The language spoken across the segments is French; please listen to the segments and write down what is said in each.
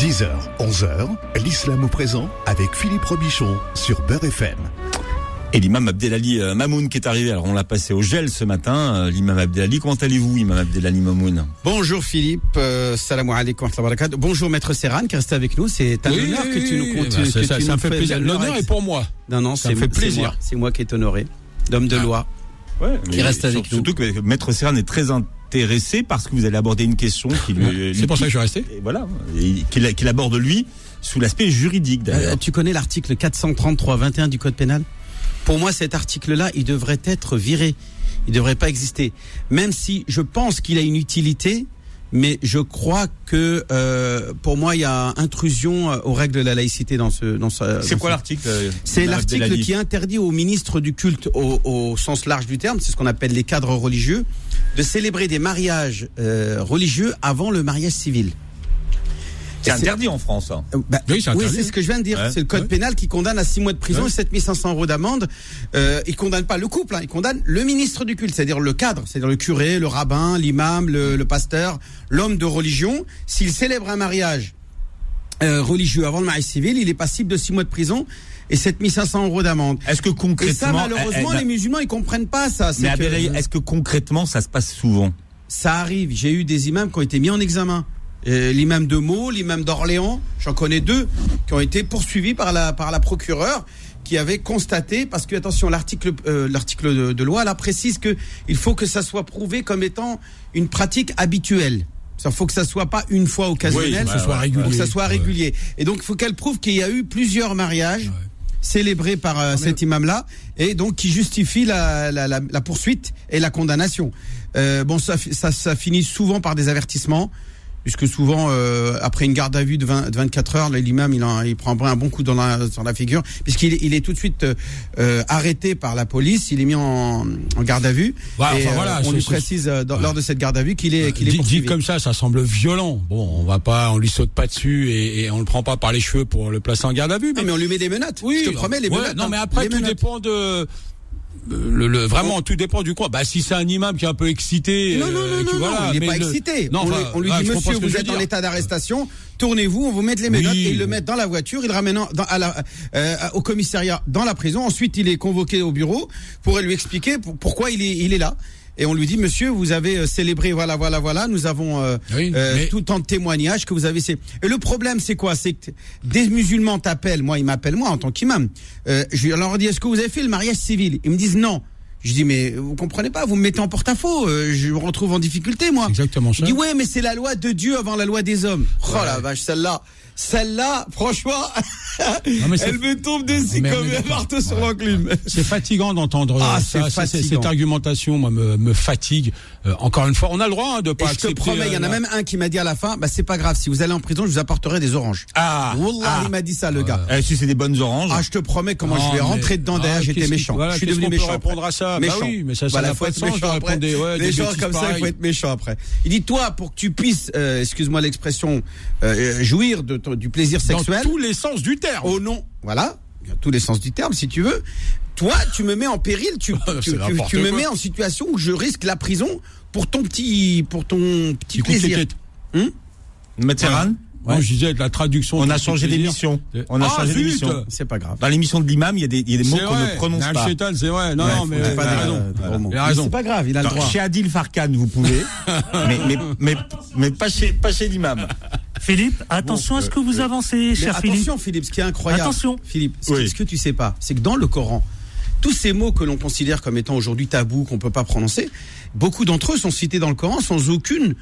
10h, 11h, l'islam au présent avec Philippe Robichon sur Beurre FM. Et l'imam Abdelali euh, Mamoun qui est arrivé. Alors on l'a passé au gel ce matin. Euh, l'imam Abdelali, comment allez-vous, imam Abdelali Mamoun? Bonjour Philippe, euh, salam alaikum wa barakatuh. Bonjour maître Serran qui reste avec nous. C'est un honneur que tu nous comptes. Bah, ça, que ça, tu ça nous me fait plaisir. L'honneur est pour moi. Non, non, Ça me fait plaisir. C'est moi qui est honoré. D'homme de loi. Ouais, Qui reste avec nous. Surtout que maître Serran est très intéressé parce que vous allez aborder une question qui lui. C'est pour ça que je suis resté. Et voilà, et qu'il aborde lui sous l'aspect juridique Euh, d'ailleurs. tu connais l'article 433-21 du Code pénal? Pour moi, cet article-là, il devrait être viré. Il devrait pas exister. Même si je pense qu'il a une utilité, mais je crois que euh, pour moi, il y a intrusion euh, aux règles de la laïcité dans ce. Dans ce C'est quoi ce- l'article euh, C'est l'article qui interdit aux ministres du culte, au, au sens large du terme, c'est ce qu'on appelle les cadres religieux, de célébrer des mariages euh, religieux avant le mariage civil. C'est Et interdit en France. hein. Euh, bah, Oui, c'est interdit, c'est ce que je viens de dire. Ouais. c'est le code Ouais. pénal qui condamne à 6 mois de prison Ouais. et 7500 euros d'amende. Euh, il condamne pas le couple, hein, il condamne le ministre du culte, c'est-à-dire le cadre, c'est-à-dire le curé, le rabbin, l'imam, le, le pasteur, l'homme de religion. S'il célèbre un mariage euh, religieux avant le mariage civil, il est passible de 6 mois de prison et 7500 euros d'amende. Est-ce que Et concrètement, ça, malheureusement, eh, eh, les musulmans, ils comprennent pas ça. C'est mais est-ce que concrètement ça se passe souvent? Ça arrive. J'ai eu des imams qui ont été mis en examen. Euh, l'imam de Meaux, l'imam d'Orléans, j'en connais deux, qui ont été poursuivis par la, par la procureure qui avait constaté, parce que attention, l'article euh, l'article de, de loi là précise que il faut que ça soit prouvé comme étant une pratique habituelle. Il faut que ça soit pas une fois occasionnel, Oui, que ce soit régulier. faut que ça soit Ouais. régulier. Et donc il faut qu'elle prouve qu'il y a eu plusieurs mariages célébrés par euh, cet imam-là, et donc qui justifie la, la, la, la poursuite et la condamnation. Euh, bon, ça, ça, ça finit souvent par des avertissements, puisque souvent, euh, après une garde à vue de, 20 de 24 heures, l'imam, il, il prend un bon coup dans la, dans la figure, puisqu'il est, il est tout de suite euh, euh, arrêté par la police, il est mis en, en garde à vue, Ouais, et enfin, voilà, euh, on c'est- lui précise euh, dans- Ouais. lors de cette garde à vue qu'il est, qu'il est Dit, dit comme ça, ça semble violent. Bon, on va pas, on lui saute pas dessus et, et on le prend pas par les cheveux pour le placer en garde à vue. Non, mais on lui met des menottes. Oui, je te promets, les ouais, menottes. Non, hein, mais après, tout menottes. dépend de. Le, le- vraiment, tout dépend du coin. Bah, si c'est un imam qui est un peu excité, Non, non, euh, non, qui- non, voilà, non, il n'est pas le- excité. Non, on, enfin, on lui dit, monsieur, vous êtes en état d'arrestation, tournez-vous, on vous met les menottes, Oui. et ils le mettent dans la voiture, ils le ramènent dans, à la, euh, au commissariat, dans la prison. Ensuite, il est convoqué au bureau pour lui expliquer pour- pourquoi il est, il est là. Et on lui dit, monsieur, vous avez euh, célébré, voilà, voilà, voilà, nous avons euh, Oui, euh, mais- tout en témoignage que vous avez. Et le problème, c'est quoi? C'est que des musulmans t'appellent, moi, ils m'appellent moi en tant qu'imam. Euh, je leur dis, est-ce que vous avez fait le mariage civil? Ils me disent non. Je dis, mais vous comprenez pas, vous me mettez en porte-à-faux, euh, je me retrouve en difficulté, moi. Exactement ça. Il dit ouais, mais c'est la loi de Dieu avant la loi des hommes. Oh la vache, celle-là, celle-là, franchement, mais c'est- elle me tombe dessus comme un marteau sur l'enclume. C'est fatigant d'entendre Ah, ça. c'est Ça, c'est- fatigant. Cette argumentation, moi, me, me fatigue. Euh, encore une fois, on a le droit hein, de Et pas je te accepter. promets, il y en a euh, même un qui m'a dit à la fin, bah c'est pas grave, si vous allez en prison, je vous apporterai des oranges. Ah, Wallah, ah. il m'a dit ça, le gars. Eh, si c'est des bonnes oranges. Ah, je te promets comment Non, je vais mais- rentrer dedans derrière, Ah, j'étais qu'est-ce qui- méchant. voilà, je suis devenu qu'on peut méchant. répondre à ça? Bah Méchant. oui, mais ça, ça Voilà, faut pas de être sens méchant après. des- ouais, des gens comme ça, il faut être méchant après. Il dit toi, pour que tu puisses, euh, excuse-moi l'expression, euh, jouir de ton- du plaisir Dans sexuel. tous les sens du terme. au nom, voilà, dans tous les sens du terme, si tu veux. Toi, tu me mets en péril, tu, C'est tu, tu- tu me mets en situation où je risque la prison pour ton petit, pour ton petit Du coup, plaisir. c'était- Maître Serran, Moi, je disais la traduction. on a changé d'émission. Euh, On a ah, changé d'émission. C'est pas grave. Dans l'émission de l'imam, il y a des, il y a des mots qu'on ne prononce pas. C'est vrai. Non, Ouais, non, mais pas il a raison. euh, de gros mots. Il a raison. C'est pas grave, il a le droit. chez Adil Farkan, vous pouvez, mais, mais, mais, mais pas chez, pas chez l'imam. Philippe, attention à ce que vous avancez, Mais cher Philippe. attention, Philippe, ce qui est incroyable. Attention. Philippe, ce, Oui. que, ce que tu sais pas, c'est que dans le Coran, tous ces mots que l'on considère comme étant aujourd'hui tabous, qu'on peut pas prononcer, beaucoup d'entre eux sont cités dans le Coran sans aucune.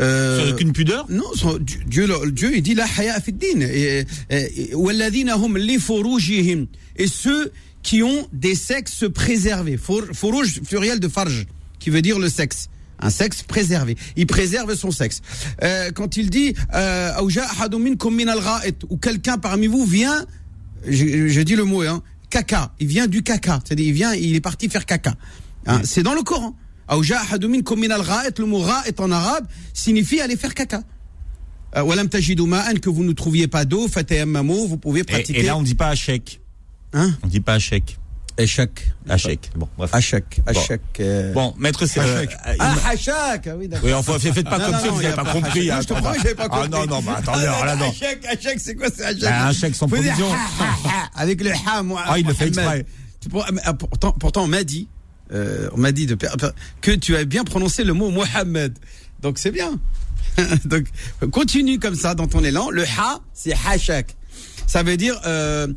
euh, Sans aucune pudeur? Non, sans- Dieu, Dieu, il dit la haya. Et, et, hum. Et ceux qui ont des sexes préservés. Fur- Furuj, pluriel de farj, qui veut dire le sexe. Un sexe préservé. Il préserve son sexe. Euh, quand il dit, euh, ou quelqu'un parmi vous vient, je, je dis le mot, hein, caca. Il vient du caca. C'est-à-dire, il vient, il est parti faire caca. Hein, C'est dans le Coran. Le mot ra'it en arabe signifie aller faire caca. Euh, que vous ne trouviez pas d'eau, vous pouvez Et, pratiquer. et là, on dit pas à chèque. Hein On dit pas à chèque. Échec. Hachek. Bon, bref. Hachek. Hachek. euh, Bon, maître, c'est. euh, Ah, Hachek. ah Oui, d'accord. oui, enfin, faites pas Non, comme non, si vous n'avez pas pas compris. Hein, Je te promets, j'avais pas Ah compris. non, non, bah attendez, alors là, non. Hachek, Hachek, c'est quoi c'est Hachek Bah, un chèque sans provision. Avec le ha, moi. Ah, il le fait exprès. Mais, ah, Pourtant, pourtant, on m'a dit, euh, on m'a dit de, que tu as bien prononcé le mot Mohamed. Donc c'est bien. Donc continue comme ça dans ton élan. Le ha, c'est hachak. Ça veut dire. Euh,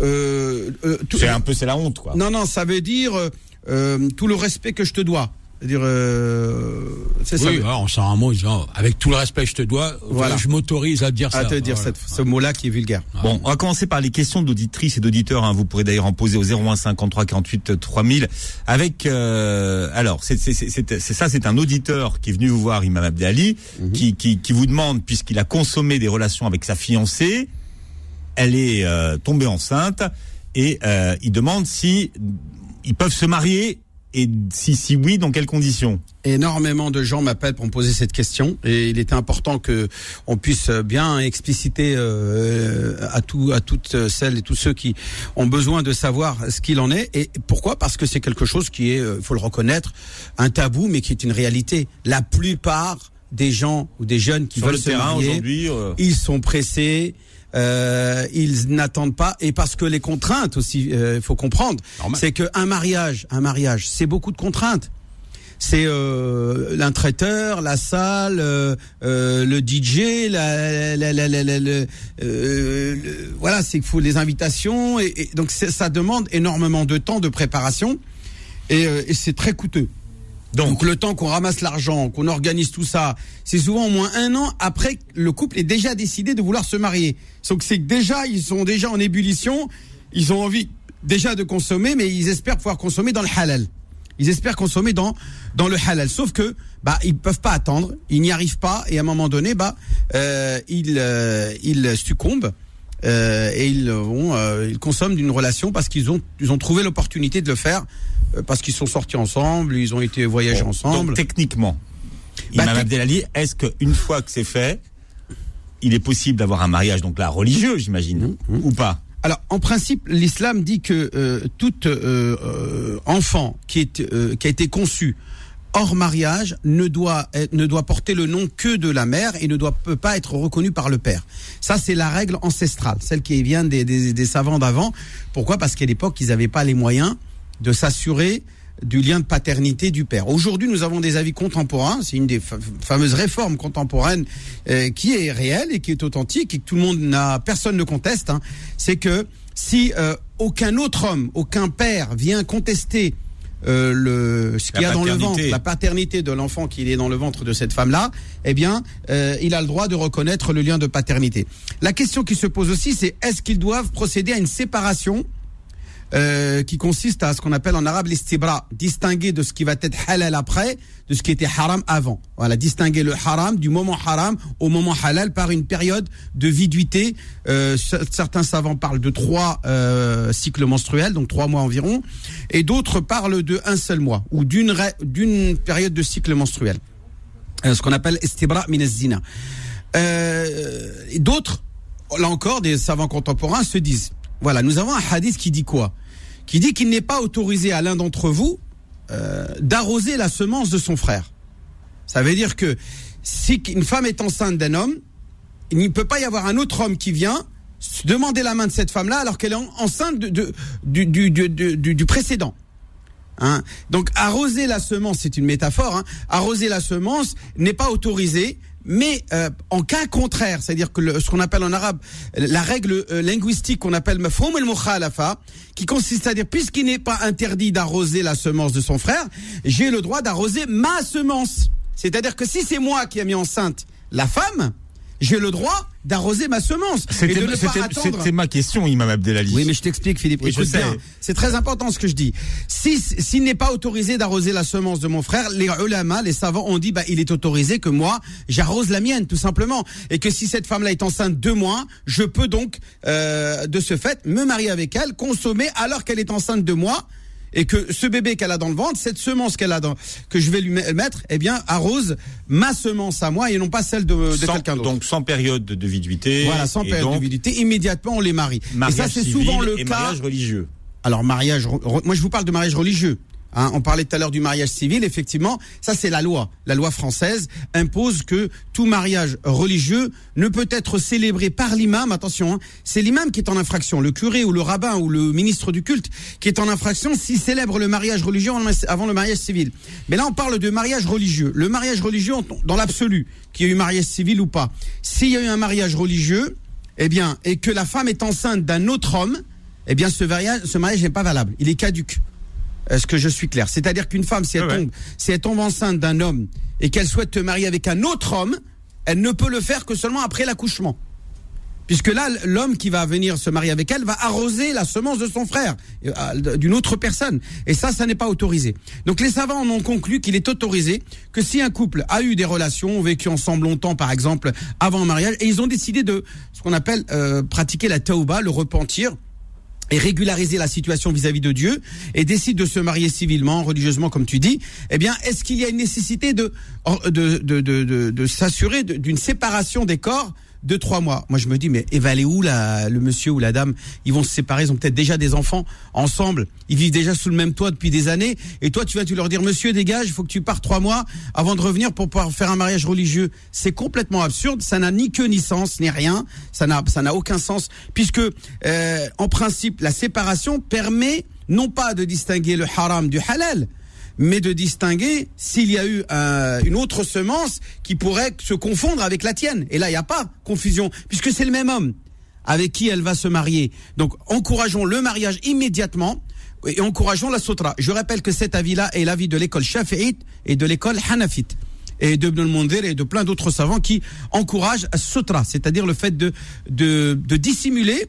euh, euh, tout- C'est un peu, c'est la honte, quoi. non, non, ça veut dire euh, euh, tout le respect que je te dois. C'est-à-dire, euh, c'est ça. Oui, voilà, on sort un mot, genre, avec tout le respect que je te dois, Voilà. je m'autorise à te dire ça. à te dire Voilà. cette- ce mot-là qui est vulgaire. Bon, on va commencer par les questions d'auditrices et d'auditeurs. hein. Vous pourrez d'ailleurs en poser au 01 53 48 3000. Avec, euh, alors, c'est c'est- c'est- c'est- c'est ça, c'est un auditeur qui est venu vous voir, Imam Abdelali, qui, qui, qui vous demande, puisqu'il a consommé des relations avec sa fiancée, elle est euh, tombée enceinte et euh, il demande si ils peuvent se marier et si si oui, dans quelles conditions Énormément de gens m'appellent pour me poser cette question et il était important que on puisse bien expliciter euh, à tout à toutes celles et tous ceux qui ont besoin de savoir ce qu'il en est et pourquoi? Parce que c'est quelque chose qui est euh, faut le reconnaître un tabou mais qui est une réalité. La plupart des gens ou des jeunes qui Sur veulent le se terrain marier, aujourd'hui euh, ils sont pressés. Euh, ils n'attendent pas et parce que les contraintes aussi, il faut comprendre, c'est que un mariage, un mariage, c'est beaucoup de contraintes. C'est euh, traiteur, la salle, euh, euh, le DJ, la, la, la, la- la- le- euh, voilà, c'est qu'il faut les invitations et, et donc ça demande énormément de temps de préparation et, euh, et c'est très coûteux. Donc, le temps qu'on ramasse l'argent, qu'on organise tout ça, c'est souvent au moins un an après que le couple ait déjà décidé de vouloir se marier. Donc c'est que déjà ils sont déjà en ébullition, ils ont envie déjà de consommer, mais ils espèrent pouvoir consommer dans le halal. Ils espèrent consommer dans dans le halal. Sauf que bah ils peuvent pas attendre, ils n'y arrivent pas et à un moment donné bah euh, ils euh, ils succombent. euh, et ils vont, euh, ils consomment d'une relation parce qu'ils ont, ils ont trouvé l'opportunité de le faire parce qu'ils sont sortis ensemble, ils ont été voyager Bon, ensemble. Donc techniquement, Bah, Imam tec- Abdelali, est-ce qu'une fois que c'est fait, il est possible d'avoir un mariage donc là religieux, j'imagine, Mmh, ou pas? Alors, en principe, l'islam dit que euh, tout euh, euh, enfant qui, est, euh, qui a été conçu hors mariage ne doit ne doit porter le nom que de la mère et ne doit peut pas être reconnu par le père. Ça, c'est la règle ancestrale, celle qui vient des, des, des savants d'avant. Pourquoi? Parce qu'à l'époque, ils n'avaient pas les moyens de s'assurer du lien de paternité du père. Aujourd'hui, nous avons des avis contemporains. C'est une des fa- fameuses réformes contemporaines euh, qui est réelle et qui est authentique et que tout le monde n'a, personne ne conteste. hein. C'est que si euh, aucun autre homme, aucun père vient contester euh, le ce qu'il y La a dans le paternité. ventre, la paternité de l'enfant qui est dans le ventre de cette femme-là, eh bien, euh, il a le droit de reconnaître le lien de paternité. La question qui se pose aussi, c'est est-ce qu'ils doivent procéder à une séparation euh, qui consiste à ce qu'on appelle en arabe l'istibra, distinguer de ce qui va être halal après, de ce qui était haram avant. Voilà, distinguer le haram du moment haram au moment halal par une période de viduité. Euh, ce- certains savants parlent de trois euh, cycles menstruels, donc trois mois environ, et d'autres parlent de un seul mois ou d'une d'une période de cycle menstruel. Euh, ce qu'on appelle istibra min zina. Euh, d'autres, là encore, des savants contemporains se disent, voilà, nous avons un hadith qui dit quoi? Qui dit qu'il n'est pas autorisé à l'un d'entre vous euh, d'arroser la semence de son frère. Ça veut dire que si une femme est enceinte d'un homme, il ne peut pas y avoir un autre homme qui vient demander la main de cette femme-là alors qu'elle est en- enceinte du précédent. Hein? Donc arroser la semence, c'est une métaphore. Hein arroser la semence n'est pas autorisé, mais euh, en cas contraire, c'est-à-dire que le- ce qu'on appelle en arabe la règle euh, linguistique qu'on appelle mafhoum al mukhalafa, qui consiste à dire puisqu'il n'est pas interdit d'arroser la semence de son frère, j'ai le droit d'arroser ma semence. C'est-à-dire que si c'est moi qui ai mis enceinte la femme, j'ai le droit d'arroser ma semence C'était attendre. ma question, Imam Abdelali. Oui, mais je t'explique, Philippe. Oui, je sais. bien. C'est très important ce que je dis. Si s'il n'est pas autorisé d'arroser la semence de mon frère, les ulama, les savants ont dit, bah, il est autorisé que moi, j'arrose la mienne, tout simplement, et que si cette femme-là est enceinte deux mois, je peux donc, euh, de ce fait, me marier avec elle, consommer alors qu'elle est enceinte de moi. Et que ce bébé qu'elle a dans le ventre, cette semence qu'elle a dans, que je vais lui me- mettre, eh bien, arrose ma semence à moi et non pas celle de, de quelqu'un d'autre. donc sans période de viduité. Voilà, sans période donc, de viduité, immédiatement on les marie. Et ça, c'est souvent le et cas. mariage religieux. Alors mariage, moi je vous parle de mariage religieux. Hein, on parlait tout à l'heure du mariage civil, effectivement, ça c'est la loi. La loi française impose que tout mariage religieux ne peut être célébré par l'imam, attention, hein, c'est l'imam qui est en infraction, le curé ou le rabbin ou le ministre du culte qui est en infraction s'il célèbre le mariage religieux avant le- mariage civil. Mais là on parle de mariage religieux. Le mariage religieux dans l'absolu, qu'il y ait eu mariage civil ou pas. S'il y a eu un mariage religieux, eh bien, et que la femme est enceinte d'un autre homme, eh bien ce mariage, ce mariage n'est pas valable, il est caduque. Est-ce que je suis clair C'est-à-dire qu'une femme, si elle, ouais. tombe, si elle tombe enceinte d'un homme et qu'elle souhaite te marier avec un autre homme, elle ne peut le faire que seulement après l'accouchement. Puisque là, l'homme qui va venir se marier avec elle va arroser la semence de son frère, euh, d'une autre personne. Et ça, ça n'est pas autorisé. Donc les savants en ont conclu qu'il est autorisé que si un couple a eu des relations, ont vécu ensemble longtemps, par exemple, avant le mariage, et ils ont décidé de ce qu'on appelle euh, pratiquer la tauba, le repentir, et régulariser la situation vis-à-vis de Dieu et décide de se marier civilement, religieusement, comme tu dis, eh bien, est-ce qu'il y a une nécessité de de de de, de, s'assurer d'une séparation des corps de trois mois. Moi, je me dis, mais aller où la, le monsieur ou la dame? Ils vont se séparer, ils ont peut-être déjà des enfants ensemble, ils vivent déjà sous le même toit depuis des années, et toi, tu vas tu leur dire, monsieur, dégage, il faut que tu partes trois mois avant de revenir pour pouvoir faire un mariage religieux. C'est complètement absurde, ça n'a ni queue ni sens, ni rien, ça n'a ça n'a aucun sens, puisque euh, en principe, la séparation permet non pas de distinguer le haram du halal, mais de distinguer s'il y a eu euh, une autre semence qui pourrait se confondre avec la tienne. Et là, il n'y a pas confusion, puisque c'est le même homme avec qui elle va se marier. Donc, encourageons le mariage immédiatement et encourageons la sutra. Je rappelle que cet avis-là est l'avis de l'école shafi'ite et de l'école hanafite et de Ibn al-Mundhir et de plein d'autres savants qui encouragent à sutra, c'est-à-dire le fait de, de, de dissimuler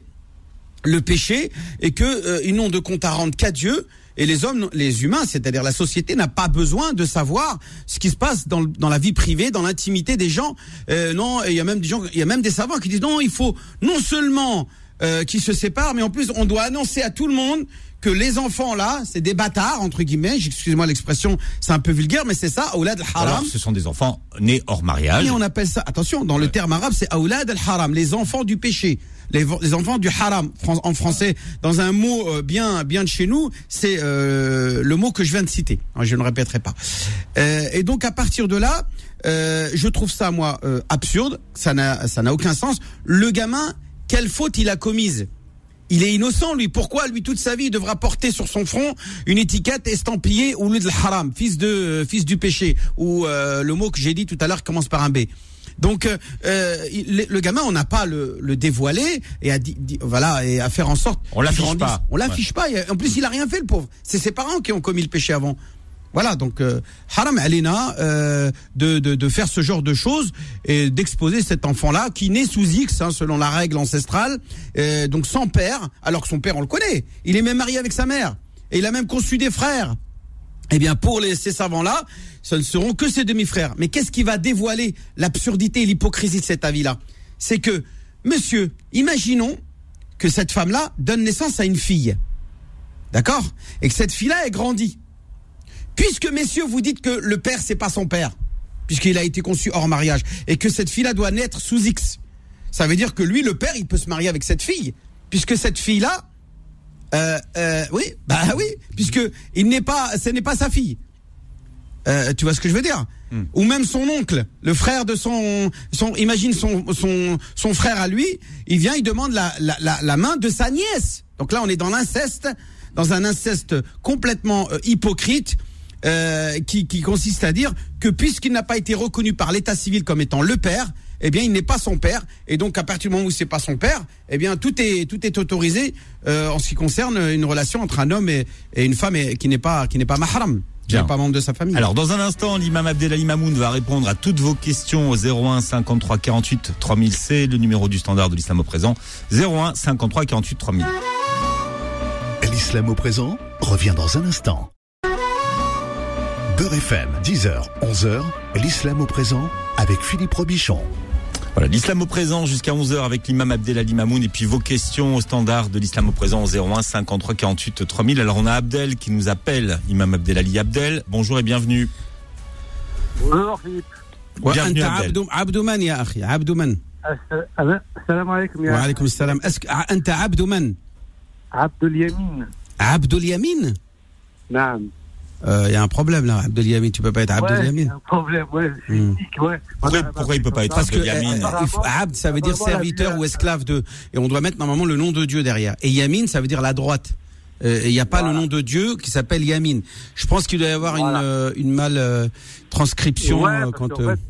le péché et que euh, n'ont de compte à rendre qu'à Dieu et les hommes, les humains, c'est-à-dire la société, n'a pas besoin de savoir ce qui se passe dans, la vie privée, dans l'intimité des gens. Euh, non, il y a même des gens, il y a même des savants qui disent non, il faut non seulement euh, qu'ils se séparent, mais en plus on doit annoncer à tout le monde que les enfants là, c'est des bâtards entre guillemets. Excusez-moi l'expression, c'est un peu vulgaire, mais c'est ça. Aulad al-haram. Alors, ce sont des enfants nés hors mariage. Et on appelle ça, attention, dans le terme arabe, c'est Aoulad al-Haram, les enfants du péché. Les, les enfants du haram, en français, dans un mot euh, bien, bien de chez nous, c'est euh, le mot que je viens de citer. Hein, Je ne le répéterai pas. Euh, et donc à partir de là, euh, je trouve ça moi euh, absurde. Ça n'a, ça n'a aucun sens. Le gamin, quelle faute il a commise? Il est innocent, lui. Pourquoi, lui, toute sa vie, il devra porter sur son front une étiquette estampillée au lieu de haram, fils de euh, fils du péché, ou euh, le mot que j'ai dit tout à l'heure commence par un B. Donc, euh, euh, le, le gamin, on n'a pas le, le dévoiler et à di- di- voilà et à faire en sorte. On l'affiche pas. On l'affiche pas. En plus, il a rien fait, le pauvre. C'est ses parents qui ont commis le péché avant. Voilà, donc euh, haram alina euh, de, de, de faire ce genre de choses et d'exposer cet enfant-là qui naît sous X, hein, selon la règle ancestrale, euh, donc sans père, alors que son père on le connaît. Il est même marié avec sa mère et il a même conçu des frères. Eh bien, pour les, ces savants-là, ce ne seront que ses demi-frères. Mais qu'est-ce qui va dévoiler l'absurdité et l'hypocrisie de cet avis-là? C'est que, monsieur, imaginons que cette femme-là donne naissance à une fille. D'accord? Et que cette fille-là est grandie. Puisque, messieurs, vous dites que le père, c'est pas son père, puisqu'il a été conçu hors mariage, et que cette fille-là doit naître sous X, ça veut dire que lui, le père, il peut se marier avec cette fille, puisque cette fille-là, euh, euh, oui, bah oui, puisque il n'est pas, ce n'est pas sa fille. Euh, tu vois ce que je veux dire Ou même son oncle, le frère de son, son imagine son, son, son frère à lui, il vient, il demande la, la, la, la main de sa nièce. Donc là, on est dans l'inceste, dans un inceste complètement euh, hypocrite. Euh, qui, qui consiste à dire que puisqu'il n'a pas été reconnu par l'état civil comme étant le père, eh bien, il n'est pas son père, et donc à partir du moment où c'est pas son père, eh bien, tout est tout est autorisé euh, en ce qui concerne une relation entre un homme et, et une femme et, qui n'est pas qui n'est pas mahram, qui Bien. n'est pas membre de sa famille. Alors dans un instant, l'imam Abdelali Mamoun va répondre à toutes vos questions au 01 53 48 3000. C'est le numéro du standard de l'islam au présent. 01 53 48 3000. L'islam au présent revient dans un instant. Beurre FM, 10h, 11h, l'islam au présent avec Philippe Robichon. Voilà, l'islam au présent jusqu'à 11h avec l'imam Abdelali Mamoun et puis vos questions au standard de l'islam au présent au 01 53 48 3000. Alors on a Abdel qui nous appelle, imam Abdelali Abdel. Bonjour et bienvenue. Bonjour Philippe. bienvenue, وأنت Abdel. عبد عبد من يا أخي عبد من Ass- Salam alaikum ya وعليكم السلام أسك... أنت عبد من Abdul Yamin. Abdul Yamin Non. il y a un problème là, Abdul Yamin. Tu peux pas être Abdul Ouais, Yamin. c'est un problème, ouais. C'est Hmm. ouais. Pourquoi- pourquoi il peut pas être Parce que euh, faut- Abd, ça veut dire serviteur ou esclave de. Et on doit mettre normalement le nom de Dieu derrière. Et Yamin, ça veut dire la droite. Euh, et Il n'y a pas Voilà. le nom de Dieu qui s'appelle Yamin. Je pense qu'il doit y avoir Voilà. une, euh, une mal euh, transcription Ouais, euh, quand. euh, fait,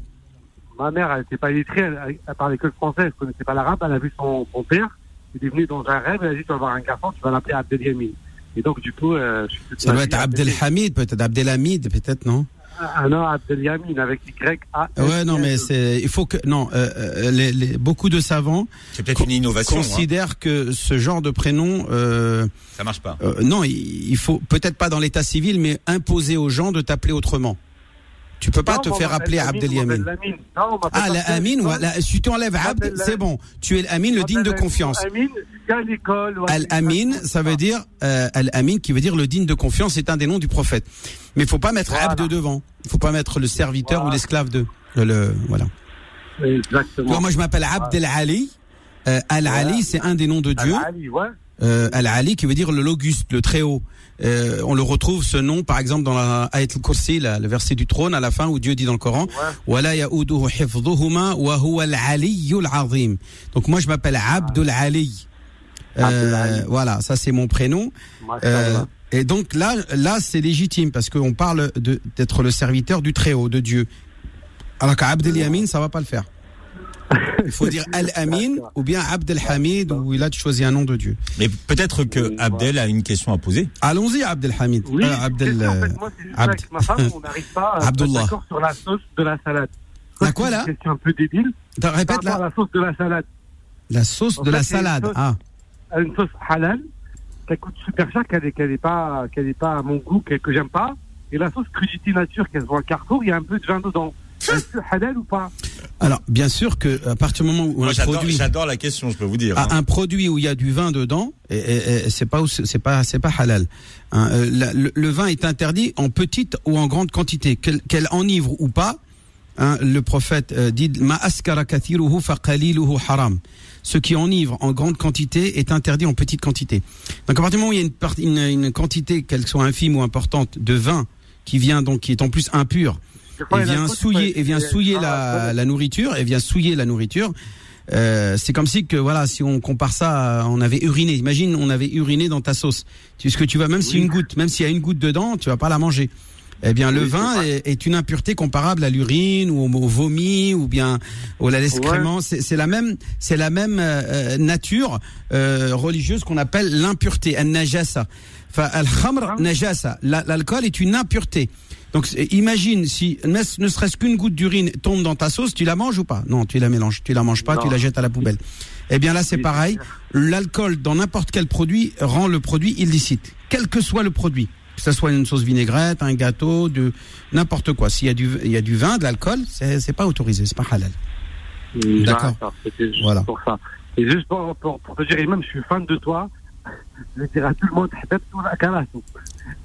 ma mère, elle n'était pas illettrée, elle, elle parlait que le français, elle ne connaissait pas l'arabe, elle a vu son, son père, il est venu dans un rêve, elle a dit, tu vas avoir un garçon, tu vas l'appeler Abdelyamin. Et donc, du coup, euh, je suis ça doit être Abdel- Abdelhamid, peut-être Abdelhamid, peut-être non. Ah non, Abdelyamin avec Y, A. Ouais, non, mais c'est. Il faut que non. euh, euh, les, les- beaucoup de savants C'est peut-être une innovation. hein. considèrent que ce genre de prénom. Euh, Ça marche pas. Euh, non, il il faut peut-être pas dans l'état civil, mais imposer aux gens de t'appeler autrement. Tu peux pas Non, te faire appeler Lamine, Abdel on Yamin. m'appelle Lamine. Non, on m'appelle Ah, la Abdel- Amin, non, voilà. si tu enlèves Abd, c'est bon. Tu es l'Amin, le digne de confiance. Al-Amin, ça veut dire euh, Al-Amin qui veut dire le digne de confiance, c'est un des noms du prophète. Mais il faut pas mettre Voilà. Abd devant. Il faut pas mettre le serviteur Voilà. ou l'esclave de. Le, le- voilà. Exactement. Moi, je m'appelle Abd al-Ali. Euh, Al-Ali, c'est un des noms de Dieu. Al-Ali, ouais. Euh, Al-Ali qui veut dire le l'Auguste, le Très-Haut. Euh, on le retrouve ce nom par exemple dans la Ayat al-Kursi, le verset du trône à la fin où Dieu dit dans le Coran "Wala ya'uduhu hifdhuhuma wa huwa al-aliyyul azim." Donc moi je m'appelle Abdul Ali. Euh, voilà, ça c'est mon prénom. Euh, et donc là là c'est légitime parce qu'on parle d'être le serviteur du Très-Haut, de Dieu. Alors qu'Abdel Yamin, ça va pas le faire. Il faut dire Al-Amin ou bien Abdel Hamid ou là tu choisis un nom de Dieu. Mais peut-être que Abdel a une question à poser. Allons-y, Abdelhamid. Oui, Euh, Abdel, ça, en euh, fait, moi, c'est juste Abd. avec ma femme, on n'arrive pas à se Abdullah. mettre d'accord sur la sauce de la salade. La quoi, là C'est une question un peu débile. Attends, Répète là. la sauce de la salade. La sauce En de fait, la c'est une salade. sauce- Ah, Une sauce halal, qui coûte super cher, qu'elle n'est qu'elle est pas, qu'elle est pas à mon goût, que, que j'aime pas. Et la sauce crudité nature qu'elle se voit à Carrefour, il y a un peu de vin dedans. Est-ce que halal ou pas alors bien sûr que à partir du moment où Moi, un produit, j'adore la question, je peux vous dire. hein. un produit où il y a du vin dedans, et, et- et c'est pas c'est pas c'est pas halal. Hein, euh, la- le, le vin est interdit en petite ou en grande quantité, qu'elle enivre ou pas. hein, le prophète euh, dit ma haram. Ce qui enivre en grande quantité est interdit en petite quantité. Donc à partir du moment où il y a une, part- une, une quantité, qu'elle soit infime ou importante, de vin qui vient donc qui est en plus impur, Je crois et vient souiller et vient souiller ah, la, la nourriture et vient souiller la nourriture. Euh, c'est comme si que voilà si on compare ça à- on avait uriné. Imagine on avait uriné dans ta sauce. Tu ce que tu vas même si une goutte même s'il y a une goutte dedans tu vas pas la manger. Eh bien le Oui, vin est, est une impureté comparable à l'urine ou au, au vomi ou bien au la Ouais. l'excrément c'est la même c'est la même euh, euh, nature euh, religieuse qu'on appelle l'impureté an-najasa. Enfin, al-khamr Ah. najasa. La- l'alcool est une impureté donc imagine si ne serait-ce qu'une goutte d'urine tombe dans ta sauce, tu la manges ou pas? Non, tu la mélanges, tu la manges pas, Non. tu la jettes à la poubelle. Eh bien là c'est pareil, l'alcool dans n'importe quel produit rend le produit illicite, quel que soit le produit. Que ce soit une sauce vinaigrette, un gâteau, de n'importe quoi. S'il y a du il y a du vin, de l'alcool, c'est pas autorisé, c'est pas halal. D'accord. Voilà. pour ça. Et juste pour, pour, pour te dire, et même je suis fan de toi, je vais dire à tout le monde, حبيبته ولا كرهته.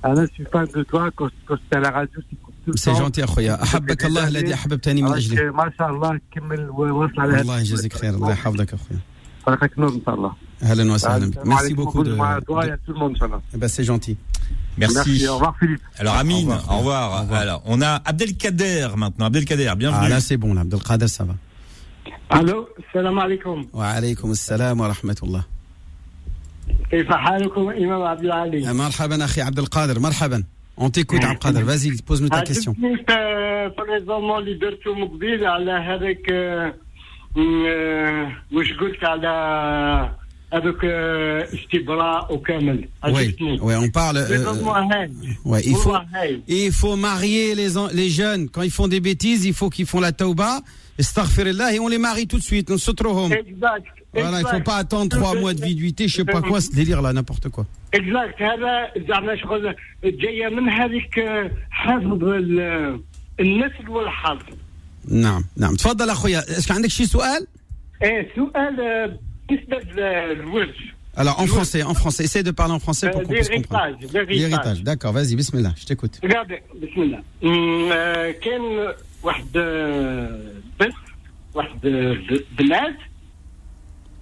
أنا je suis fan de toi quand, quand j'étais à la radio, j'écoute tout le C'est temps. gentil اخويا احبك الله الذي احببتني من اجله Alors, ما شاء الله كمل ووصل على الله يجزيك خير الله يحفظك اخويا بارك نور ان شاء الله اهلا وسهلا بك السلام merci عليكم. beaucoup de, مع toi et à de- tout le monde, Inch'Allah. Eh ben, c'est gentil Merci. Au revoir, Philippe. Alors Amine, Au au revoir. revoir. Au revoir. Alors, on a Abdelkader maintenant. Abdelkader, ah bienvenue. là c'est bon là Abdelkader ça va الو السلام عليكم وعليكم السلام ورحمة الله كيف حالكم امام عبد العالي مرحبا أخي عبد القادر مرحبا On t'écoute عبد القادر vas-y pose-nous ta question عجبني في الريزومون اللي درتو من قبيل على هذاك آه، م- آه، واش قلت على هذوك آه، استبراء وكامل Oui, عجبتني ouais, on parle. euh, ريزومون هاي ouais, il faut, والله هاي il faut marier les, en- les jeunes. Quand ils font des bêtises, il faut qu'ils font la tauba, astaghfirullah, et on les marie tout de suite. On se trouve. اكزاكت Voilà, il faut pas attendre trois mois de viduité, je sais pas quoi, ce délire là, n'importe quoi. اكزاكت هذا زعما شغل جايه من هذيك آه، حفظ ال- النسل والحظ نعم نعم تفضل اخويا اسك عندك شي سؤال ايه سؤال آه، بالنسبه للورث Alors en français, en français, essaie de parler en français pour qu'on puisse comprendre. ليغيتاج L'héritage, d'accord, vas-y, bismillah, je t'écoute. قاعد بسم الله أمم، آه، كان واحد آه، بنت واحد آه، ب- بنات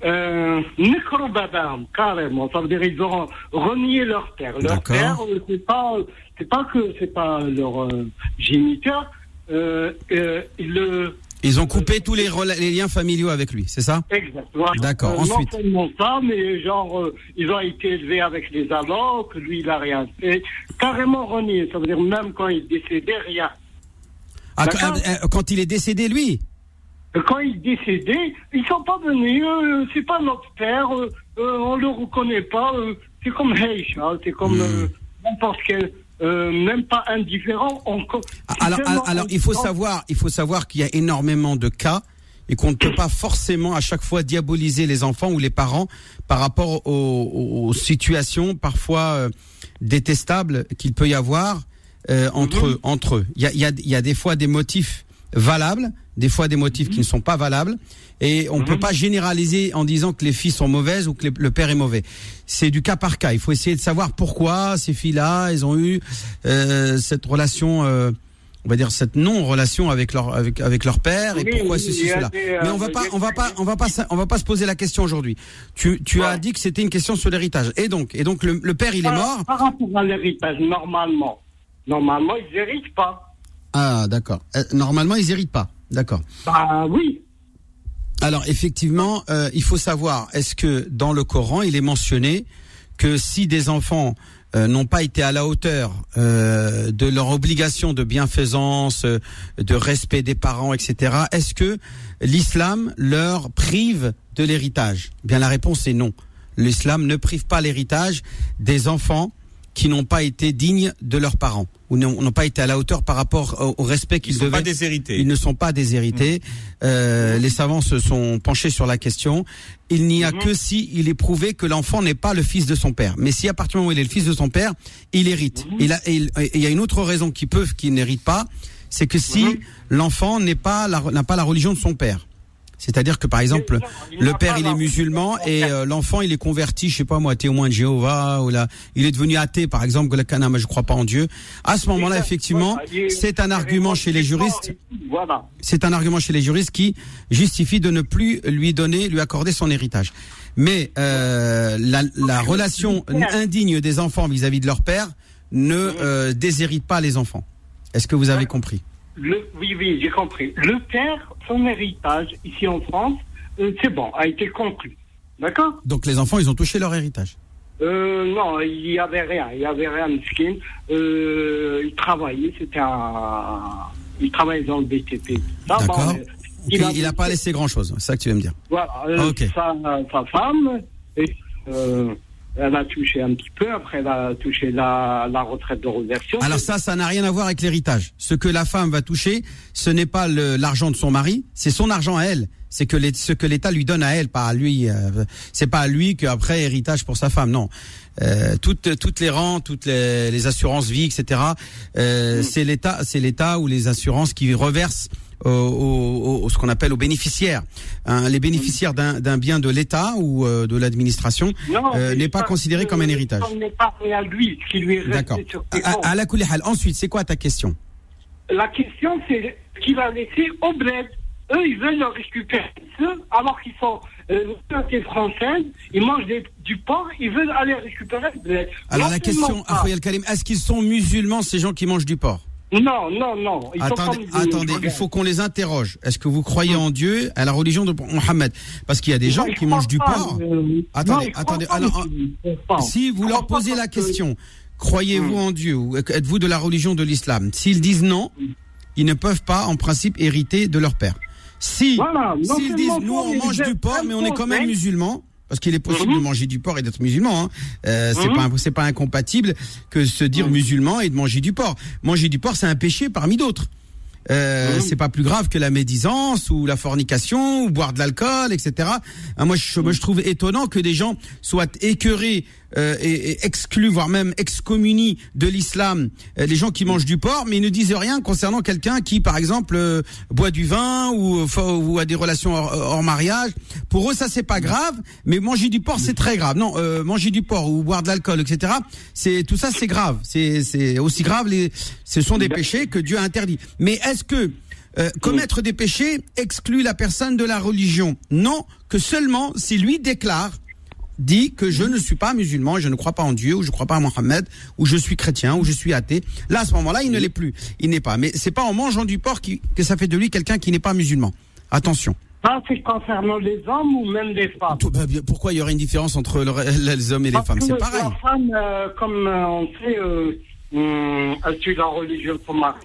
euh, Necrobabam, carrément. Ça veut dire ils ont renié leur père. Leur père, euh, c'est pas, c'est pas que c'est pas leur euh, géniteur. Euh, euh, ils le, Ils ont coupé tous les, liens familiaux avec lui, c'est ça? Exact. voilà. D'accord, Euh, ensuite. Non seulement ça, mais genre, euh, ils ont été élevés avec les amants, que lui, il a rien fait. Carrément renié. Ça veut dire même quand il est décédé, rien. Ah, quand, euh, quand il est décédé, lui? Quand il décédé, ils sont pas venus. euh, c'est pas notre père. euh, euh, on le reconnaît pas. euh, c'est comme Heisha, c'est comme euh, n'importe quel. euh, même pas indifférent. On, Ah, alors, tellement alors, il faut savoir, il faut savoir qu'il y a énormément de cas et qu'on ne peut pas forcément à chaque fois diaboliser les enfants ou les parents par rapport aux, situations parfois détestables qu'il peut y avoir entre eux. Entre eux, il y a, il y a- il y a des fois des motifs valables, des fois des motifs qui ne sont pas valables, et on ne peut pas généraliser en disant que les filles sont mauvaises ou que les- le père est mauvais. C'est du cas par cas. Il faut essayer de savoir pourquoi ces filles-là, elles ont eu euh, cette relation. euh, on va dire cette non-relation avec leur avec avec leur père et Oui, pourquoi oui, ceci cela. des, euh, Mais on va pas on va pas on va pas on va pas se poser la question aujourd'hui. Tu tu as dit que c'était une question sur l'héritage. Et donc et donc le, le père il est mort. Par rapport à l'héritage, normalement, normalement, ils héritent pas. Ah d'accord. Euh, normalement ils héritent pas. D'accord. Bah oui. Alors effectivement, euh, il faut savoir, est-ce que dans le Coran, il est mentionné que si des enfants euh, n'ont pas été à la hauteur euh, de leur obligation de bienfaisance, euh, de respect des parents, etc., est-ce que l'islam leur prive de l'héritage? Eh Bien la réponse est non. L'islam ne prive pas l'héritage des enfants qui n'ont pas été dignes de leurs parents ou n'ont pas été à la hauteur par rapport au, respect Ils qu'ils sont devaient pas déshérités. ils ne sont pas déshérités. Euh, les savants se sont penchés sur la question. Il n'y a que si il est prouvé que l'enfant n'est pas le fils de son père. Mais si à partir du moment où il est le fils de son père, il hérite. Il a- et il y a une autre raison qui peut qu'il n'hérite pas, c'est que si l'enfant n'est pas n'a pas la religion de son père. C'est-à-dire que par exemple, le père il est musulman et euh, l'enfant il est converti, je sais pas moi, témoin de Jéhovah ou là, il est devenu athée par exemple, canama, je crois pas en Dieu. À ce moment-là, effectivement, c'est un argument chez les juristes Voilà. c'est un argument chez les juristes qui justifie de ne plus lui donner, lui accorder son héritage. Mais euh, la, la relation indigne des enfants vis-à-vis de leur père ne euh, déshérite pas les enfants. Est-ce que vous avez compris? Le, oui, oui, j'ai compris. Le père, son héritage, ici en France, euh, c'est bon, a été conclu. D'accord? Donc les enfants, ils ont touché leur héritage? euh, Non, il n'y avait rien. Il n'y avait rien, Miskin. Euh, il travaillait, c'était un. Il travaillait dans le BTP. Bon, D'accord. Il n'a pas laissé grand-chose, c'est ça que tu veux me dire? Voilà, euh, sa, sa femme, et, euh, elle a touché un petit peu, après elle a touché la, la retraite de reversion. Alors ça, ça n'a rien à voir avec l'héritage. Ce que la femme va toucher, ce n'est pas l'argent de son mari, c'est son argent à elle. C'est que les- ce que l'État lui donne à elle, pas à lui. euh, c'est pas à lui qu'après héritage pour sa femme, non. Euh, toutes toutes les rentes, toutes les, les assurances vie, etc. Euh, C'est l'État, c'est l'État ou les assurances qui reversent au, au- au- ce qu'on appelle aux bénéficiaires. Hein, les bénéficiaires d'un bien de l'État ou euh, de l'administration euh, n'est pas considéré comme un héritage. On n'est pas à lui, qui lui D'accord. À, à, la. Ensuite, c'est quoi ta question? La question, c'est ce qu'il a laissé au bled. Eux, ils veulent le récupérer, alors qu'ils sont euh, société française, ils mangent des- du porc, ils veulent aller récupérer le bled. Alors la question, Karim, est-ce qu'ils sont musulmans ces gens qui mangent du porc? Non, non, non. Ils Attendez, attendez, il faut qu'on les interroge. Est-ce que vous croyez en Dieu, à la religion de Mohammed? Parce qu'il y a des gens qui mangent du porc. euh, Attendez, non, attendez, alors, pas. Si vous leur posez la que- question, croyez-vous Hmm. en Dieu ou êtes-vous de la religion de l'islam? S'ils disent non, ils ne peuvent pas, en principe, hériter de leur père. Si, Voilà, s'ils disent nous on mange du porc, mais on est quand même musulmans. Parce qu'il est possible Mhm. de manger du porc et d'être musulman. Hein. Euh, c'est Mhm. pas c'est pas incompatible que se dire Mhm. musulman et de manger du porc. Manger du porc, c'est un péché parmi d'autres. Euh, Mhm. C'est pas plus grave que la médisance ou la fornication ou boire de l'alcool, etc. Hein, moi, je, moi, je trouve étonnant que des gens soient écœurés euh, et, et voire même excommunient de l'islam, euh, les gens qui mangent du porc, mais ils ne disent rien concernant quelqu'un qui, par exemple, euh, boit du vin ou, euh, ou a des relations hors, hors mariage. Pour eux, ça c'est pas grave, mais manger du porc c'est très grave. Non, euh, manger du porc ou boire de l'alcool, etc. C'est tout ça c'est grave. C'est c'est aussi grave. Les, ce sont des péchés que Dieu a interdits. Mais est-ce que euh, commettre des péchés exclut la personne de la religion? Non, que seulement si lui déclare dit que je ne suis pas musulman, je ne crois pas en Dieu, ou je ne crois pas à Mohammed, ou je suis chrétien, ou je suis athée. Là, à ce moment-là, il ne l'est plus. Il n'est pas. Mais c'est pas en mangeant du porc qui- que ça fait de lui quelqu'un qui n'est pas musulman. Attention. Ça, c'est concernant les hommes ou même les femmes? Tout- bah, pourquoi il y aurait une différence entre le- les hommes et les Parce femmes? C'est pareil. La femme, euh, comme euh, on sait, euh, hum, elle suit la religion de son mari.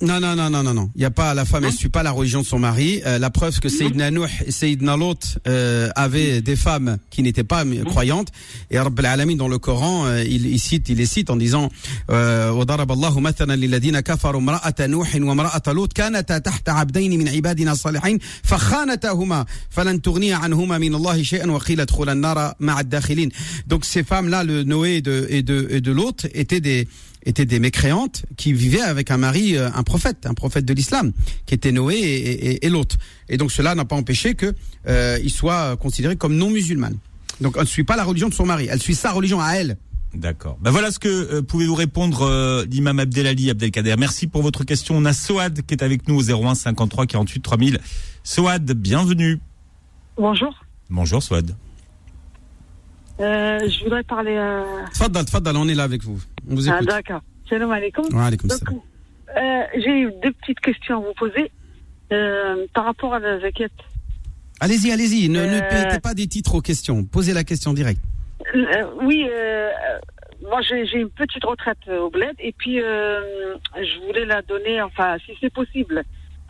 Non, non, non, non, non, non. Il n'y a pas la femme, elle suit pas la religion de son mari. Euh, la preuve que Sayyidina Nuh et Sayyidina Lot euh, avaient des femmes qui n'étaient pas euh, croyantes. Et Rabb al-Alamin dans le Coran, euh, il, il cite, il les cite en disant euh, وضرب الله مثلا للذين كفروا امرأة نوح وامرأة لوط كانتا تحت عبدين من عبادنا الصالحين فخانتاهما فلن تغني عنهما من الله شيئا وقيل ادخلا النار مع الداخلين. Donc ces femmes-là, le Noé et de, et de, et de Lot, étaient des étaient des mécréantes qui vivaient avec un mari, euh, un prophète, un prophète de l'islam, qui était Noé et, et, et l'autre. Et donc cela n'a pas empêché que euh, il soit considéré comme non musulmane. Donc elle ne suit pas la religion de son mari, elle suit sa religion à elle. D'accord. Ben voilà ce que euh, pouvez-vous répondre euh, l'imam Abdelali Abdelkader. Merci pour votre question. On a Soad qui est avec nous au 01 53 48 3000. Soad, bienvenue. Bonjour. Bonjour Soad. Euh, je voudrais parler à... Tfaddal, tfaddal, on est là avec vous. On vous Ah, écoute. d'accord. Salam alaikum. Wa alaikum salam. euh, j'ai deux petites questions à vous poser euh, par rapport à la zakat. Allez-y, allez-y, ne, ne Euh, mettez pas des titres aux questions. Posez la question directe. Euh, oui, euh, euh, moi j'ai une petite retraite euh, au bled et puis euh, je voulais la donner, enfin si c'est possible,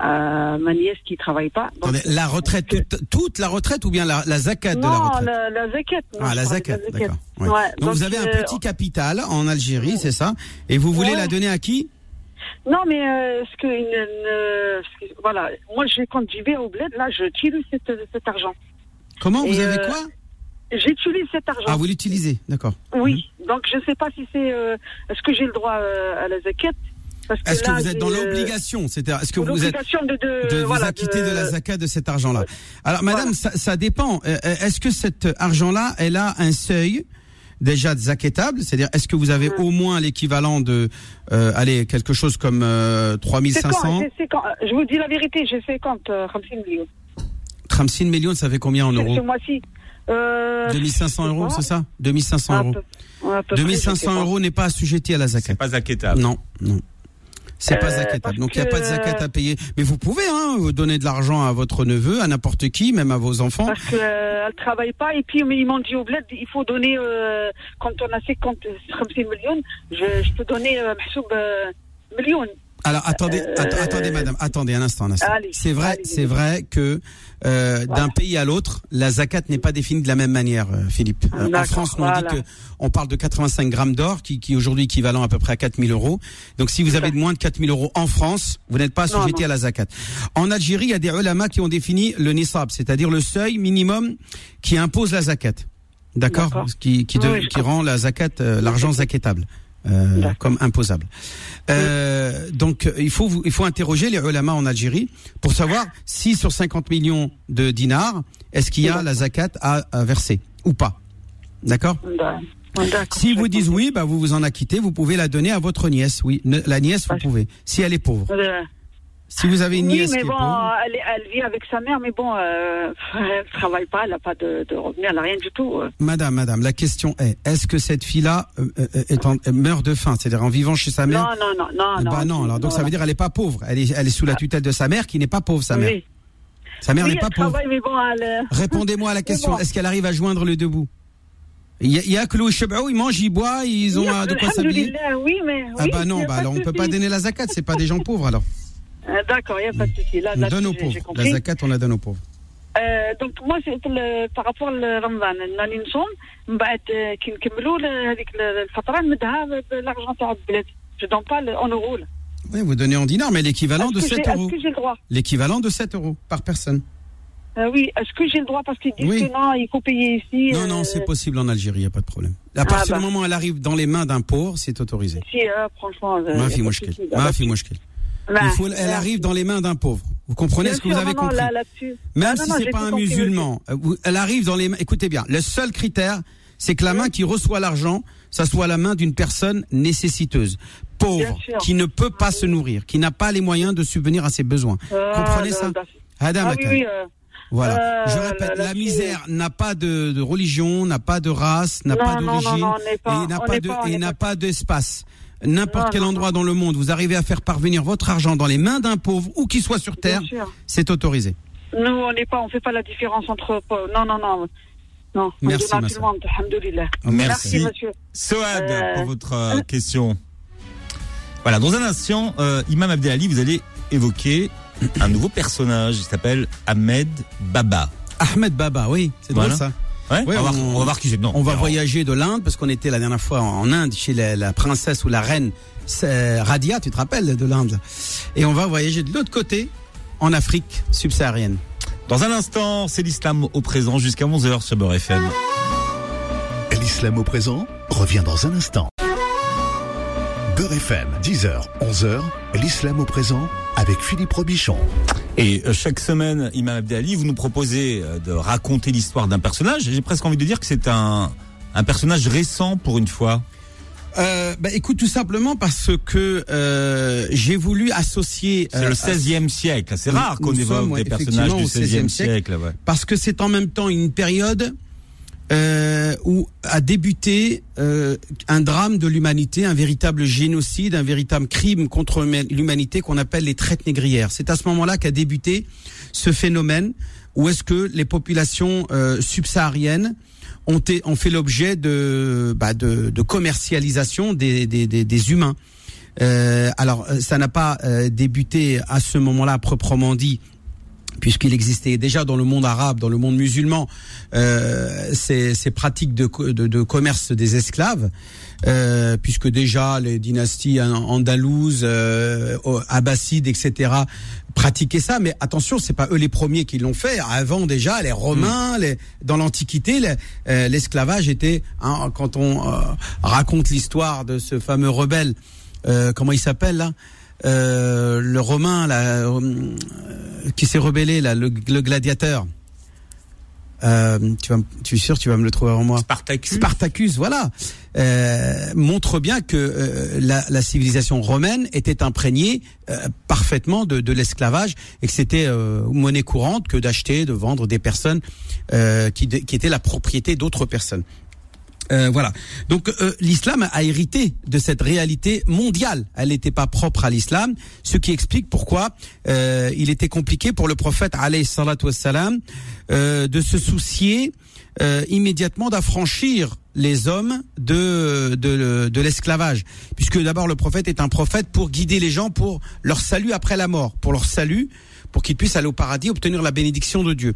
ma nièce qui travaille pas. Donc, la retraite, toute, toute la retraite ou bien la, la zakat de la non, retraite la, la zakat. non, Ah, je la zakat, d'accord. ouais. Ouais, donc, vous avez un euh, petit capital en Algérie, c'est ça Et vous voulez Ouais. la donner à qui? Non, mais euh, ce que, une- que- voilà, moi j'ai quand j'y vais au bled, là, j'utilise cet, cet argent. Comment Vous avez euh, quoi? J'utilise cet argent. Ah, vous l'utilisez, d'accord. Oui. Donc je sais pas si c'est, euh, est-ce que j'ai le droit euh, à la zakat? Est-ce que vous êtes dans euh, l'obligation C'est-à-dire, est-ce que vous êtes de, de, de vous voilà, acquitter de... la zakat de cet argent-là Alors, madame, Voilà. ça, ça dépend. Euh, euh, Est-ce que cet argent-là, elle a un seuil déjà zakatable C'est-à-dire, est-ce que vous avez Mm. au moins l'équivalent de, euh, allez, quelque chose comme euh, C'est 3500 quand, c'est- c'est quand Je vous dis la vérité, j'ai 50, euh, 50 millions. 36 millions, ça fait combien en euros Ce mois-ci. Euh, 2500 euros, c'est ça 2500 à euros. peu- à peu près, je sais 2500 pas. euros n'est pas assujetti à la zakat. C'est pas acquittable. Non, non. C'est pas euh, zakat. Donc il n'y a pas de zakat à payer. Mais vous pouvez hein, vous donner de l'argent à votre neveu, à n'importe qui, même à vos enfants. Parce qu'elle euh, ne travaille pas. Et puis ils m'ont dit au bled, il faut donner, euh, quand on a 50, 50 millions, je, peux donner euh, millions. Alors attendez, Euh, att- attendez madame, attendez un instant, un instant. C'est vrai, c'est vrai que euh, d'un pays à l'autre, la zakat n'est pas définie de la même manière, euh, Philippe. Euh, en France, nous on dit que on parle de 85 grammes d'or, qui, qui aujourd'hui équivalent à peu près à 4000 euros. Donc si vous avez de moins de 4000 euros en France, vous n'êtes pas non. à la zakat. En Algérie, il y a des ulama qui ont défini le nisab, c'est-à-dire le seuil minimum qui impose la zakat. D'accord? Qui, qui, de- Oui, je qui rend la zakat, euh, l'argent zakatable. Euh, comme imposable. Euh, donc il faut il faut interroger les ulama en Algérie pour savoir si sur 50 millions de dinars est-ce qu'il y a la zakat à, à verser ou pas. D'accord D'accord, Si vous compris. oui, bah vous vous en acquittez, vous pouvez la donner à votre nièce. Oui, la nièce vous pouvez. Si elle est pauvre. Si vous avez une oui nièce mais qui est bon pauvre. elle, vit avec sa mère mais bon euh, elle travaille pas elle a pas de, de revenus elle a rien du tout euh. Madame, madame, la question est est-ce que cette fille-là euh, meurt de faim, c'est-à-dire en vivant chez sa mère? Non non non non Bah non, alors donc ça veut dire elle est pas pauvre. Elle est, elle est sous la tutelle de sa mère qui n'est pas pauvre, sa mère. oui, Sa mère oui n'est pas pauvre. mais bon elle Répondez-moi à la question. bon. Est-ce qu'elle arrive à joindre le debout Il y a, il y a que le Shab'ou, ils mangent, ils boivent, ils ont oui, de quoi s'habiller. oui mais Ah oui, bah non, bah alors on peut pas donner la zakat, c'est pas des gens pauvres alors. Euh, d'accord il y a pas de souci là, On là donne aux j'ai- j'ai pauvres. La compris. zakat, on la donne aux pauvres. آه، دونك موا سي- ال- بارابور لرمضان راني نصوم من بعد آه، كي نكملوا ل- هذيك ال- الفتره نمدها بالارجون تاع البلاد جو دون با اون اورو Oui, vous donnez en dinars, mais l'équivalent de 7 euros. Est-ce que j'ai le droit L'équivalent de 7 euros par personne. Euh, Oui, est-ce que j'ai le droit parce qu'ils disent Oui. que non, il faut payer ici. Non, euh, non, c'est possible en Algérie, il n'y a pas de problème. À partir bah. du moment où elle arrive dans les mains d'un pauvre, c'est autorisé. Si, euh, franchement. euh, Ma y a fille, pas moi, de je souci, Ma là. fille, moi, je bah, Il faut, elle arrive dans les mains d'un pauvre. Vous comprenez Bien ce que sûr, vous avez non, compris là-. Même non, si c'est pas un musulman, euh, elle arrive dans les mains. Écoutez bien, le seul critère, c'est que la main qui reçoit l'argent, ça soit la main d'une personne nécessiteuse, pauvre, qui ne peut pas se nourrir, qui n'a pas les moyens de subvenir à ses besoins. Ah, Comprenez là, ça. Adam Ah oui, Akan. oui. euh, Voilà. Euh, Je répète, la misère n'a pas de, de religion, n'a pas de race, n'a pas d'origine et n'a pas n'est de N'importe quel non, endroit dans le monde, vous arrivez à faire parvenir votre argent dans les mains d'un pauvre ou qu'il soit sur terre, c'est autorisé. Nous, on n'est pas, on fait pas la différence entre. Non, non, non. Non, Merci, ma tout sœur. le monde, alhamdoulilah. Merci. monsieur. Soad, Euh, pour votre euh, question. Voilà, dans un instant, euh, Imam Abdelali, vous allez évoquer un nouveau personnage. Il s'appelle Ahmed Baba. Ahmed Baba, oui, c'est drôle Voilà. ça. Ouais, Ouais, on, va voir, on- on va voir qui c'est. Non, On va alors, voyager de l'Inde parce qu'on était la dernière fois en Inde chez la, la princesse ou la reine euh, Radia, tu te rappelles de l'Inde. Et on va voyager de l'autre côté en Afrique subsaharienne. Dans un instant, c'est l'islam au présent jusqu'à 11h sur Beurre FM. L'islam au présent revient dans un instant. Beurre FM, 10h, 11h, l'islam au présent avec Philippe Robichon. Et euh, chaque semaine, Imam Abdelali, vous nous proposez euh, de raconter l'histoire d'un personnage. J'ai presque envie de dire que c'est un, un personnage récent pour une fois. Euh, bah, écoute, tout simplement parce que euh, j'ai voulu associer. C'est euh, le 16e siècle. C'est rare qu'on évoque ouais, des personnages du au 16e 16e siècle. ouais. parce que c'est en même temps une période euh, où a débuté euh, un drame de l'humanité, un véritable génocide, un véritable crime contre l'humanité qu'on appelle les traites négrières. C'est à ce moment-là qu'a débuté ce phénomène où est-ce que les populations euh, subsahariennes ont, ont fait l'objet de, bah, de, de commercialisation des, des, des, des humains. Euh, alors, euh, ça n'a pas euh, débuté à ce moment-là proprement dit puisqu'il existait déjà dans le monde arabe, dans le monde musulman, euh, ces, ces pratiques de, de, de commerce des esclaves, euh, puisque déjà les dynasties an- andalouses, euh, abbassides, etc., pratiquaient ça. Mais attention, c'est pas eux les premiers qui l'ont fait. Avant déjà, les Romains, les, dans l'Antiquité, les- euh, l'esclavage était, hein, quand on euh, raconte l'histoire de ce fameux rebelle, euh, comment il s'appelle là? Euh, le Romain là, euh, qui s'est rebellé là, le, le gladiateur. Euh, tu vas, m- tu es sûr, tu vas me le trouver en moi? Spartacus. Spartacus, voilà, euh, montre bien que euh, la, la civilisation romaine était imprégnée parfaitement de, de l'esclavage et que c'était monnaie courante que d'acheter, de vendre des personnes qui, de- qui étaient la propriété d'autres personnes. Euh, voilà. Donc euh, l'islam a hérité de cette réalité mondiale. Elle n'était pas propre à l'islam, ce qui explique pourquoi euh, il était compliqué pour le prophète alayhi euh, de se soucier euh, immédiatement d'affranchir les hommes de de, de l'esclavage, puisque d'abord le prophète est un prophète pour guider les gens pour leur salut après la mort, pour leur salut pour qu'ils puissent aller au paradis, obtenir la bénédiction de Dieu.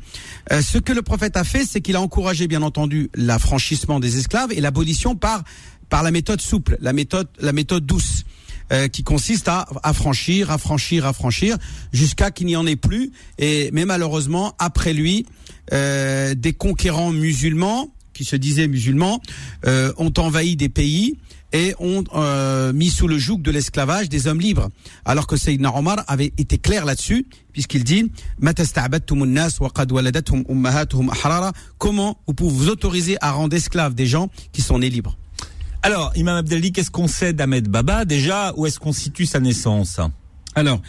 Euh, ce que le prophète a fait, c'est qu'il a encouragé, bien entendu, l'affranchissement des esclaves et l'abolition par par la méthode souple, la méthode la méthode douce. Euh, qui consiste à affranchir, affranchir, affranchir, jusqu'à qu'il n'y en ait plus. Et mais malheureusement, après lui, euh, des conquérants musulmans qui se disaient musulmans euh, ont envahi des pays et ont mis sous le joug de l'esclavage des hommes libres. Alors que Sayyidina Omar avait été clair là-dessus, puisqu'il dit. Comment vous pouvez vous autoriser à rendre esclaves des gens qui sont nés libres? Alors, Imam Abdelali, qu'est-ce qu'on sait d'Ahmed Baba Déjà, où est-ce qu'on situe sa naissance Alors,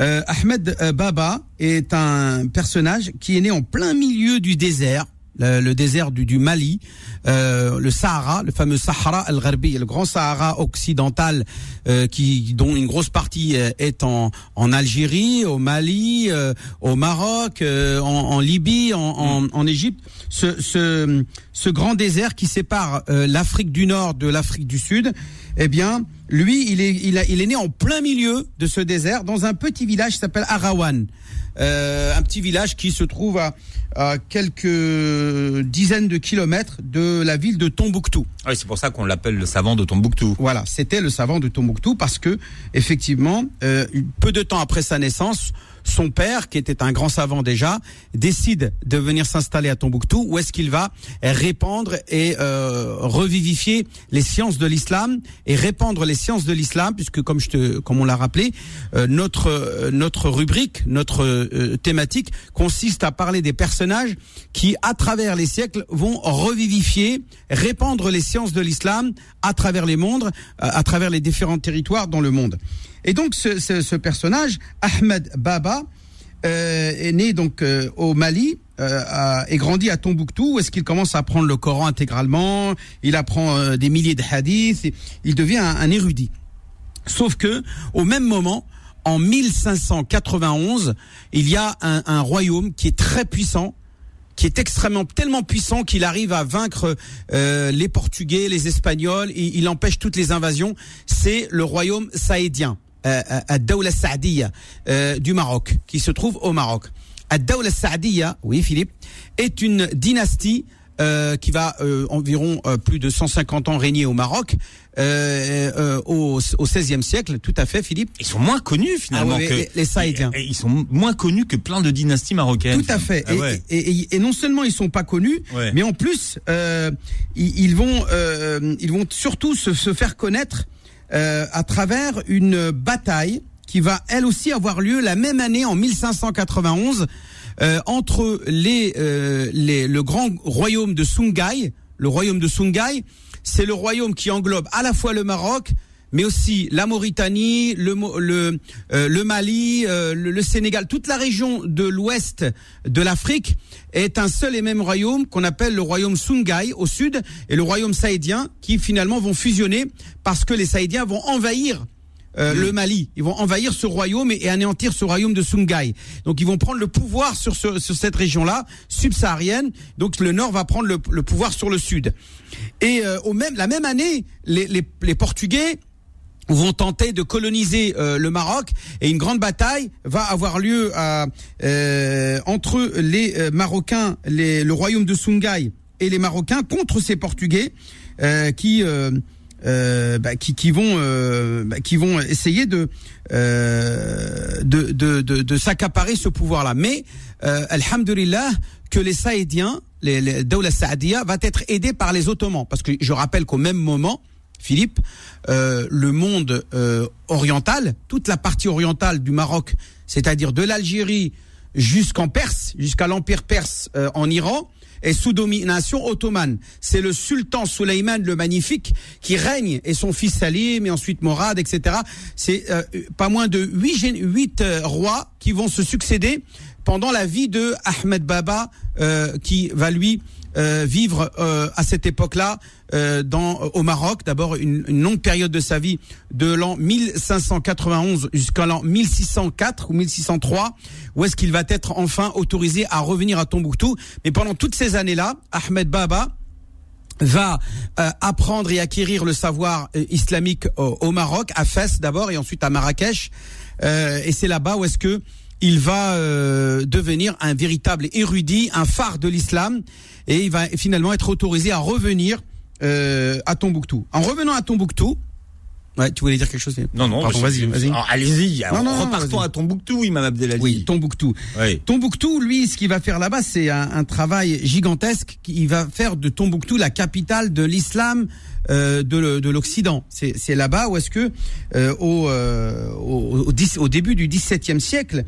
euh, Ahmed euh, Baba est un personnage qui est né en plein milieu du désert, le, le désert du, du Mali, euh, le Sahara, le fameux Sahara al-Gharbi, le grand Sahara occidental, euh, qui dont une grosse partie euh, est en, en Algérie, au Mali, euh, au Maroc, euh, en, en Libye, en, en, Égypte. Ce, ce, ce grand désert qui sépare euh, l'Afrique du Nord de l'Afrique du Sud, eh bien, lui, il est, il, a- il est né en plein milieu de ce désert, dans un petit village qui s'appelle Arawan. Euh, un petit village qui se trouve à, à quelques dizaines de kilomètres de la ville de Tombouctou. Ah oui, c'est pour ça qu'on l'appelle le savant de Tombouctou. Voilà, c'était le savant de Tombouctou parce que effectivement, euh, peu de temps après sa naissance, son père, qui était un grand savant déjà, décide de venir s'installer à Tombouctou, où est-ce qu'il va répandre et euh, revivifier les sciences de l'islam et répandre les sciences de l'islam, puisque comme je te, comme on l'a rappelé, euh, notre euh, notre rubrique, notre euh, thématique consiste à parler des personnages qui, à travers les siècles, vont revivifier, répandre les sciences de l'islam à travers les mondes, euh, à travers les différents territoires dans le monde. Et donc ce, personnage, Ahmed Baba, euh, est né donc euh, au Mali euh, à- et grandit à Tombouctou où est-ce qu'il commence à apprendre le Coran intégralement, il apprend euh, des milliers de hadiths, il devient un, un érudit. Sauf que au même moment, en 1591, il y a un, royaume qui est très puissant, qui est extrêmement tellement puissant qu'il arrive à vaincre euh, les Portugais, les Espagnols, il empêche toutes les invasions. C'est le royaume saédien, euh, Ad-Dawla Saadiya euh, du Maroc, qui se trouve au Maroc. Ad-Dawla oui Philippe, est une dynastie euh, qui va euh, environ euh, plus de 150 ans régner au Maroc euh, euh, au, au 16e siècle, tout à fait Philippe. Ils sont moins connus finalement Ah ouais, que les- les Saïdiens. Ils sont moins connus que plein de dynasties marocaines. Tout à fait. Ah Et- ouais. et, et- et non seulement ils sont pas connus, Ouais. mais en plus euh, ils, ils vont euh, ils vont surtout se, se faire connaître euh, à travers une bataille qui va elle aussi avoir lieu la même année en 1591 euh, entre les, euh, les le grand royaume de Sungai, le royaume de Sungai, c'est le royaume qui englobe à la fois le Maroc mais aussi la Mauritanie, le, le, euh, le Mali, euh, le, le Sénégal, toute la région de l'ouest de l'Afrique est un seul et même royaume qu'on appelle le royaume Sungai au sud et le royaume saïdien qui finalement vont fusionner parce que les Saïdiens vont envahir euh, le Mali. Ils vont envahir ce royaume et, et anéantir ce royaume de Sungai. Donc ils vont prendre le pouvoir sur, ce- sur cette région-là, subsaharienne. Donc le nord va prendre le, le pouvoir sur le sud. Et euh, au même, la même année, les, les, les Portugais vont tenter de coloniser euh, le Maroc et une grande bataille va avoir lieu à, euh, entre les Marocains, les, le royaume de Sungai et les Marocains contre ces Portugais euh, qui euh, bah, qui, qui vont euh, bah, qui vont essayer de euh, de, de, de, de s'accaparer ce pouvoir-là. Mais euh, alhamdulillah que les Saïdiens, les, les Dawla Saadiya va être aidé par les Ottomans parce que je rappelle qu'au même moment Philippe, euh, le monde euh, oriental, toute la partie orientale du Maroc, c'est-à-dire de l'Algérie jusqu'en Perse, jusqu'à l'empire perse euh, en Iran, est sous domination ottomane. C'est le sultan Souleyman le Magnifique qui règne et son fils Salim et ensuite Morad, etc. C'est euh, pas moins de huit, huit euh, rois qui vont se succéder pendant la vie de Ahmed Baba, euh, qui va lui euh, vivre euh, à cette époque-là euh, dans au Maroc. D'abord une, une longue période de sa vie, de l'an 1591 jusqu'à l'an 1604 ou 1603, où est-ce qu'il va être enfin autorisé à revenir à Tombouctou. Mais pendant toutes ces années-là, Ahmed Baba va euh, apprendre et acquérir le savoir euh, islamique au, au Maroc, à Fès d'abord et ensuite à Marrakech. Euh, et c'est là-bas où est-ce que il va euh, devenir un véritable érudit, un phare de l'islam, et il va finalement être autorisé à revenir euh, à Tombouctou. En revenant à Tombouctou, ouais, tu voulais dire quelque chose Non, non, Pardon, vas-y, vas-y. Allez-y, Non, non, repartons vas-y. à Tombouctou, Imam Abdelali. Oui, Tombouctou. Oui. Tombouctou, lui, ce qu'il va faire là-bas, c'est un, un travail gigantesque. Il va faire de Tombouctou la capitale de l'islam euh, de, l'Occident. C'est, c'est là-bas où est-ce que euh, au, euh, au, au, au début du XVIIe siècle,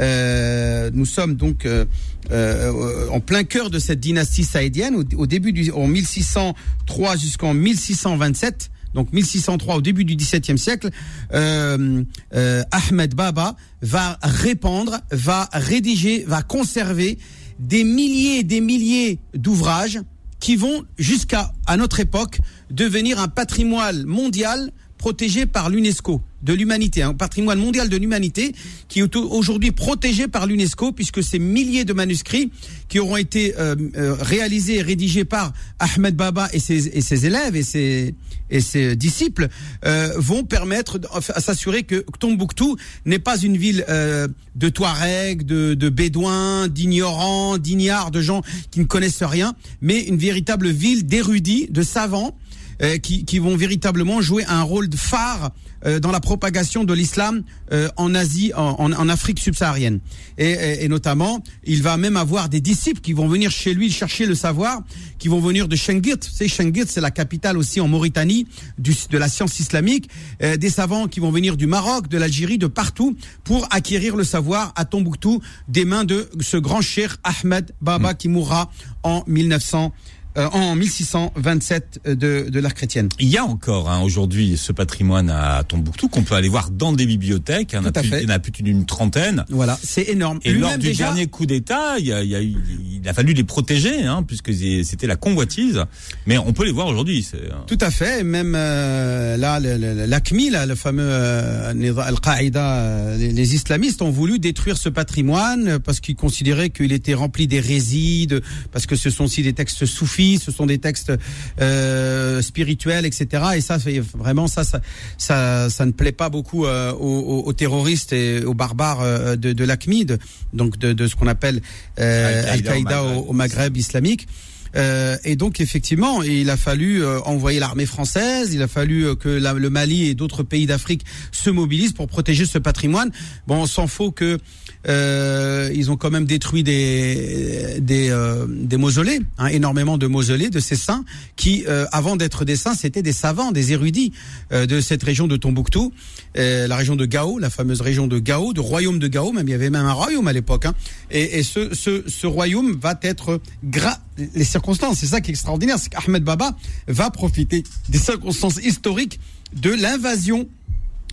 euh, nous sommes donc euh, euh, en plein cœur de cette dynastie saïdienne, au, début du en 1603 jusqu'en 1627. Donc 1603 au début du XVIIe siècle, euh, euh, Ahmed Baba va répandre, va rédiger, va conserver des milliers et des milliers d'ouvrages qui vont jusqu'à à notre époque devenir un patrimoine mondial protégé par l'UNESCO de l'humanité, un patrimoine mondial de l'humanité qui est au- aujourd'hui protégé par l'UNESCO puisque ces milliers de manuscrits qui auront été euh, euh, réalisés et rédigés par Ahmed Baba et ses, et ses élèves et ses, et ses disciples euh, vont permettre à s'assurer que Tombouctou n'est pas une ville euh, de Touaregs, de, de Bédouins, d'ignorants, d'ignards, de gens qui ne connaissent rien, mais une véritable ville d'érudits, de savants qui, qui vont véritablement jouer un rôle de phare euh, dans la propagation de l'islam euh, en Asie, en, en- Afrique subsaharienne. Et, et- et notamment, il va même avoir des disciples qui vont venir chez lui chercher le savoir, qui vont venir de Shangit. C'est Shangit, c'est la capitale aussi en Mauritanie du, de la science islamique. Euh, des savants qui vont venir du Maroc, de l'Algérie, de partout pour acquérir le savoir à Tombouctou des mains de ce grand cheikh Ahmed Baba qui mourra en 1900, euh, en 1627 de, de l'ère chrétienne. Il y a encore hein, aujourd'hui ce patrimoine à Tombouctou qu'on peut aller voir dans des bibliothèques. Il y en a Tout à plus- fait. il y en a plus d'une trentaine. Voilà, c'est énorme. Et lors du déjà- dernier coup d'État, il, y a- il y a eu- il a fallu les protéger, hein, puisque c'était la convoitise. Mais on peut les voir aujourd'hui. euh, Tout à fait, même euh, là, le- le- l'ACMI, là, le fameux euh, Al-Qaïda, euh, les, les islamistes ont voulu détruire ce patrimoine euh, parce qu'ils considéraient qu'il était rempli d'hérésie, parce que ce sont aussi des textes soufis, ce sont des textes euh, spirituels, etc. Et ça, vraiment ça, ça, ça, ça ne plaît pas beaucoup euh, aux, terroristes et aux barbares euh, de, de l'ACMI, de- donc de, de ce qu'on appelle Al-Qaïda au Maghreb. au, au Maghreb islamique. Euh, et donc effectivement, il a fallu euh, envoyer l'armée française, il a fallu euh, que la- le Mali et d'autres pays d'Afrique se mobilisent pour protéger ce patrimoine. Bon, on s'en faut que euh, ils ont quand même détruit des des, euh, des mausolées, hein, énormément de mausolées de ces saints qui, euh, avant d'être des saints, c'était des savants, des érudits euh, de cette région de Tombouctou, euh, la région de Gao, la fameuse région de Gao, de royaume de Gao, même il y avait même un royaume à l'époque. Hein, et et ce, ce, ce royaume va être gra les circonstances, c'est ça qui est extraordinaire, c'est qu'Ahmed Baba va profiter des circonstances historiques de l'invasion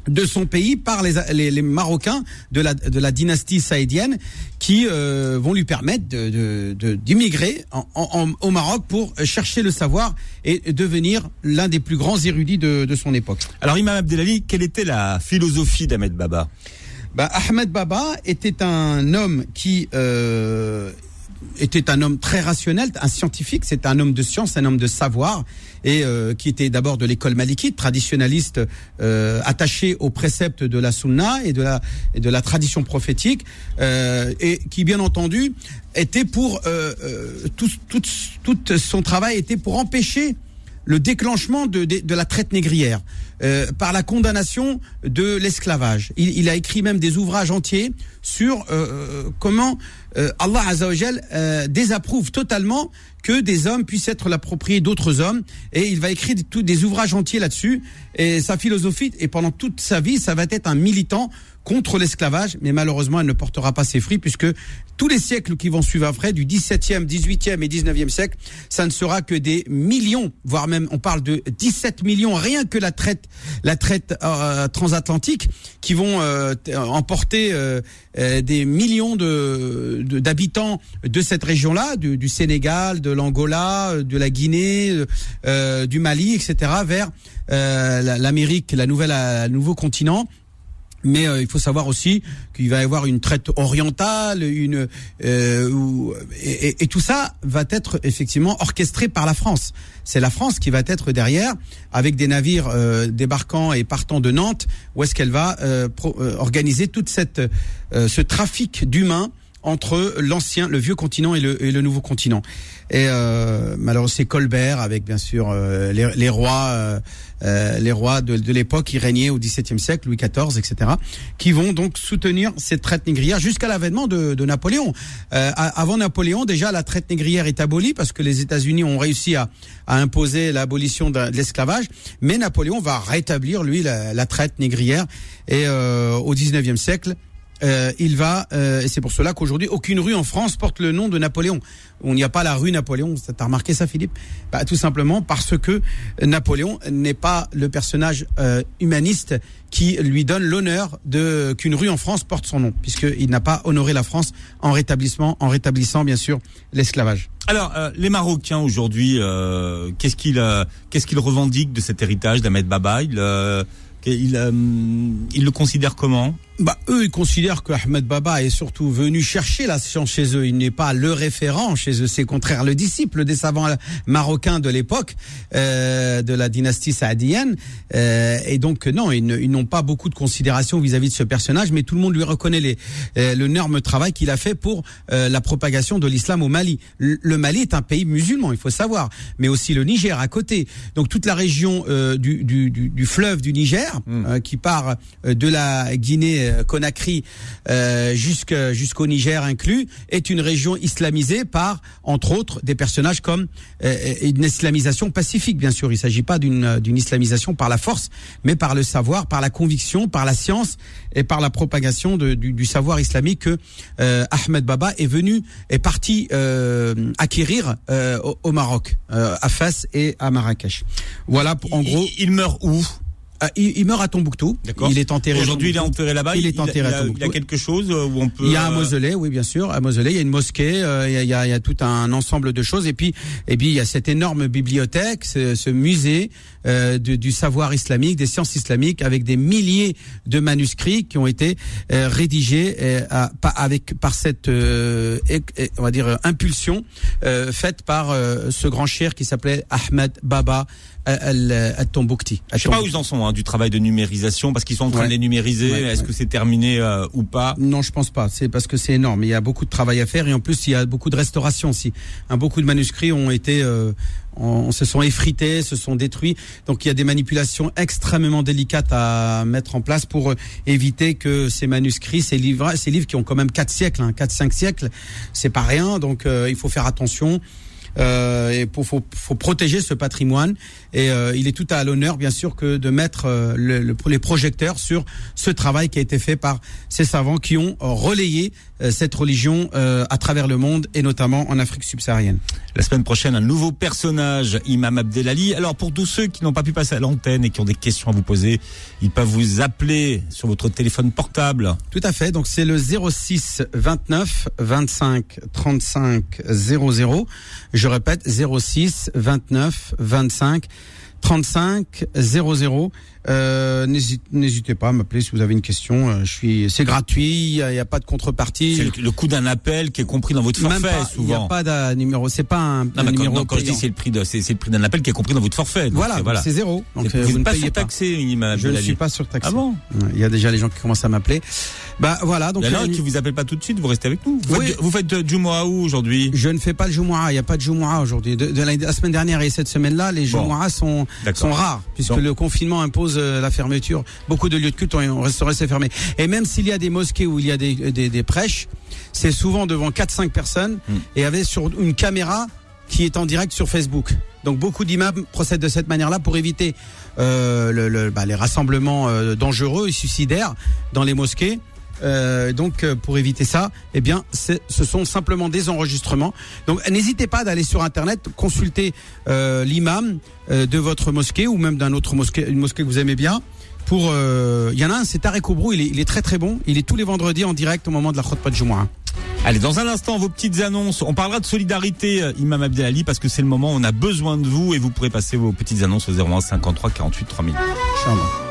de son pays par les, les, les Marocains de la, de la dynastie saïdienne qui euh, vont lui permettre de- de- de- d'immigrer en, en- au Maroc pour chercher le savoir et devenir l'un des plus grands érudits de, de son époque. Alors Imam Abdelali, quelle était la philosophie d'Ahmed Baba? Bah, Ahmed Baba était un homme qui euh, était un homme très rationnel, un scientifique, c'est un homme de science, un homme de savoir, et euh, qui était d'abord de l'école malikite, traditionnaliste, euh, attaché aux préceptes de la sunna et de la, et de la tradition prophétique, euh, et qui bien entendu était pour euh, euh, tout, tout, tout son travail était pour empêcher le déclenchement de, de, de la traite négrière euh, par la condamnation de l'esclavage. Il, il a écrit même des ouvrages entiers sur euh, comment euh, Allah Azzawajal euh, désapprouve totalement que des hommes puissent être la d'autres hommes et il va écrire tout- des ouvrages entiers là-dessus et sa philosophie et pendant toute sa vie ça va être un militant contre l'esclavage, mais malheureusement, elle ne portera pas ses fruits puisque tous les siècles qui vont suivre après, du 17e, 18e et 19e siècle, ça ne sera que des millions, voire même, on parle de 17 millions, rien que la traite, la traite euh, transatlantique, qui vont euh, t- emporter euh, euh, des millions de d'habitants de, cette région-là, du, du Sénégal, de l'Angola, de la Guinée, euh, du Mali, etc., vers euh, la- l'Amérique, la nouvelle, euh, le nouveau continent. Mais euh, il faut savoir aussi qu'il va y avoir une traite orientale, une euh, et tout ça va être effectivement orchestré par la France. C'est la France qui va être derrière, avec des navires euh, débarquant et partant de Nantes, où est-ce qu'elle va euh, pro- euh, organiser toute cette euh, ce trafic d'humains entre l'ancien, le vieux continent et le, et le nouveau continent. Et euh, malheureusement, c'est Colbert avec bien sûr euh, les, les rois, euh, euh, les rois de, de l'époque qui régnaient au XVIIe siècle, Louis XIV, etc., qui vont donc soutenir cette traite négrière jusqu'à l'avènement de, de Napoléon. Euh, avant Napoléon, déjà la traite négrière est abolie parce que les États-Unis ont réussi à, à imposer l'abolition de, de l'esclavage, mais Napoléon va rétablir lui la, la traite négrière et euh, au XIXe siècle. Euh, il va, euh, et c'est pour cela qu'aujourd'hui, aucune rue en France porte le nom de Napoléon. On n'y a pas la rue Napoléon. T'as remarqué ça, Philippe? Bah, Tout simplement parce que Napoléon n'est pas le personnage euh, humaniste qui lui donne l'honneur de qu'une rue en France porte son nom, puisqu'il n'a pas honoré la France en rétablissement, en rétablissant bien sûr l'esclavage. Alors, euh, les Marocains aujourd'hui, euh, qu'est-ce qu'ils euh, qu'ils revendiquent de cet héritage d'Ahmed Baba il, euh, il, euh, il le considère comment? Bah, eux, ils considèrent que Ahmed Baba est surtout venu chercher la science chez eux. Il n'est pas le référent chez eux. C'est contraire le disciple des savants marocains de l'époque, euh, de la dynastie saadienne. Euh, et donc, non, ils, n'ont pas beaucoup de considération vis-à-vis de ce personnage, mais tout le monde lui reconnaît les, euh, le énorme travail qu'il a fait pour euh, la propagation de l'islam au Mali. Le, Mali est un pays musulman, il faut savoir, mais aussi le Niger à côté. Donc, toute la région euh, du, du, du, fleuve du Niger, euh, qui part de la Guinée Conakry euh, jusqu'au Niger inclus, est une région islamisée par, entre autres, des personnages comme euh, une islamisation pacifique, bien sûr. Il ne s'agit pas d'une euh, islamisation par la force, mais par le savoir, par la conviction, par la science et par la propagation de- du, du savoir islamique que euh, Ahmed Baba est venu, est parti euh, acquérir euh, au, au Maroc, euh, à Fès et à Marrakech. Voilà, pour- en Il- gros. il, meurt où? Ah, il, il meurt à Tombouctou. D'accord. Il est enterré. Aujourd'hui, il est Tombouctou. enterré là-bas. Il est enterré il à a, il a Tombouctou. quelque chose euh, où on peut. Il y a un euh, mausolée, oui, bien sûr, un mausolée. Il y a une mosquée, euh, il, y a, il y a- il y a tout un ensemble de choses. Et puis, et puis il y a cette énorme bibliothèque, ce, ce musée euh, du, du savoir islamique, des sciences islamiques, avec des milliers de manuscrits qui ont été euh, rédigés euh, à- avec par cette, euh, on va dire, impulsion euh, faite par euh, ce grand cher qui s'appelait Ahmed Baba al- al-Tomboucti. Je sais pas où ils en sont hein, du travail de numérisation parce qu'ils sont en train Ouais. de les numériser. Ouais, Est-ce ouais. que c'est terminé euh, ou pas? Non, je pense pas. C'est parce que c'est énorme. Il y a beaucoup de travail à faire et en plus il y a beaucoup de restauration aussi. Un, beaucoup de manuscrits ont été, euh, on, se sont effrités, se sont détruits. Donc il y a des manipulations extrêmement délicates à mettre en place pour euh, éviter que ces manuscrits, ces livres, ces livres qui ont quand même quatre siècles, hein, quatre cinq siècles, c'est pas rien. Donc euh, il faut faire attention. Euh, et pour faut, faut protéger ce patrimoine et euh, il est tout à l'honneur bien sûr que de mettre euh, le, le- les projecteurs sur ce travail qui a été fait par ces savants qui ont relayé cette religion euh, à travers le monde et notamment en Afrique subsaharienne. La semaine prochaine, un nouveau personnage, Imam Abdelali. Alors pour tous ceux qui n'ont pas pu passer à l'antenne et qui ont des questions à vous poser, ils peuvent vous appeler sur votre téléphone portable. Tout à fait. Donc c'est le 06 29 25 35 00. Je répète 06 29 25 35 00. Euh, n'hésite- N'hésitez pas à m'appeler si vous avez une question. Euh, Je suis, c'est gratuit. Il n'y a, pas de contrepartie. C'est le, le coût d'un appel qui est compris dans votre forfait pas, il n'y a souvent. pas de numéro. C'est pas un, non, un mais quand, numéro non, quand je dis c'est le prix de, c'est, le prix d'un appel qui est compris dans votre forfait. Donc, Voilà, c'est zéro. Donc Et euh, vous vous ne pas payez pas. surtaxé, Imam Je ne suis pas surtaxé. Ah bon? Il y a déjà les gens qui commencent à m'appeler. Bah voilà. Donc Il y en a qui vous appelle pas tout de suite, vous restez avec nous. Vous Oui. faites, vous faites Jumu'ah où aujourd'hui? Je ne fais pas le Jumu'ah, il n'y a pas de Jumu'ah aujourd'hui. De, de la, semaine dernière et cette semaine-là, les. Jumu'ah sont. Sont rares, puisque Donc- le confinement impose euh, la fermeture. Beaucoup de lieux de culte ont, resté restés fermés. Et même s'il y a des mosquées où il y a des, des, des prêches, c'est souvent devant 4-5 personnes Hmm. et avec sur une caméra qui est en direct sur Facebook. Donc beaucoup d'imams procèdent de cette manière-là pour éviter euh, le, le- bah, les rassemblements euh, dangereux et suicidaires dans les mosquées. Euh, donc euh, pour éviter ça, eh bien, ce sont simplement des enregistrements. Donc n'hésitez pas d'aller sur internet consulter euh, l'imam euh, de votre mosquée ou même d'un autre mosquée, une mosquée que vous aimez bien. Pour, il y en a un, c'est Tarek Oubrou, il est, il est très très bon. Il est tous les vendredis en direct au moment de la khutbah de Jumu'ah. Allez, dans un instant, vos petites annonces. On parlera de solidarité, Imam Abdelali, parce que c'est le moment où on a besoin de vous et vous pourrez passer vos petites annonces au 01 53 48 3000. Inch'Allah.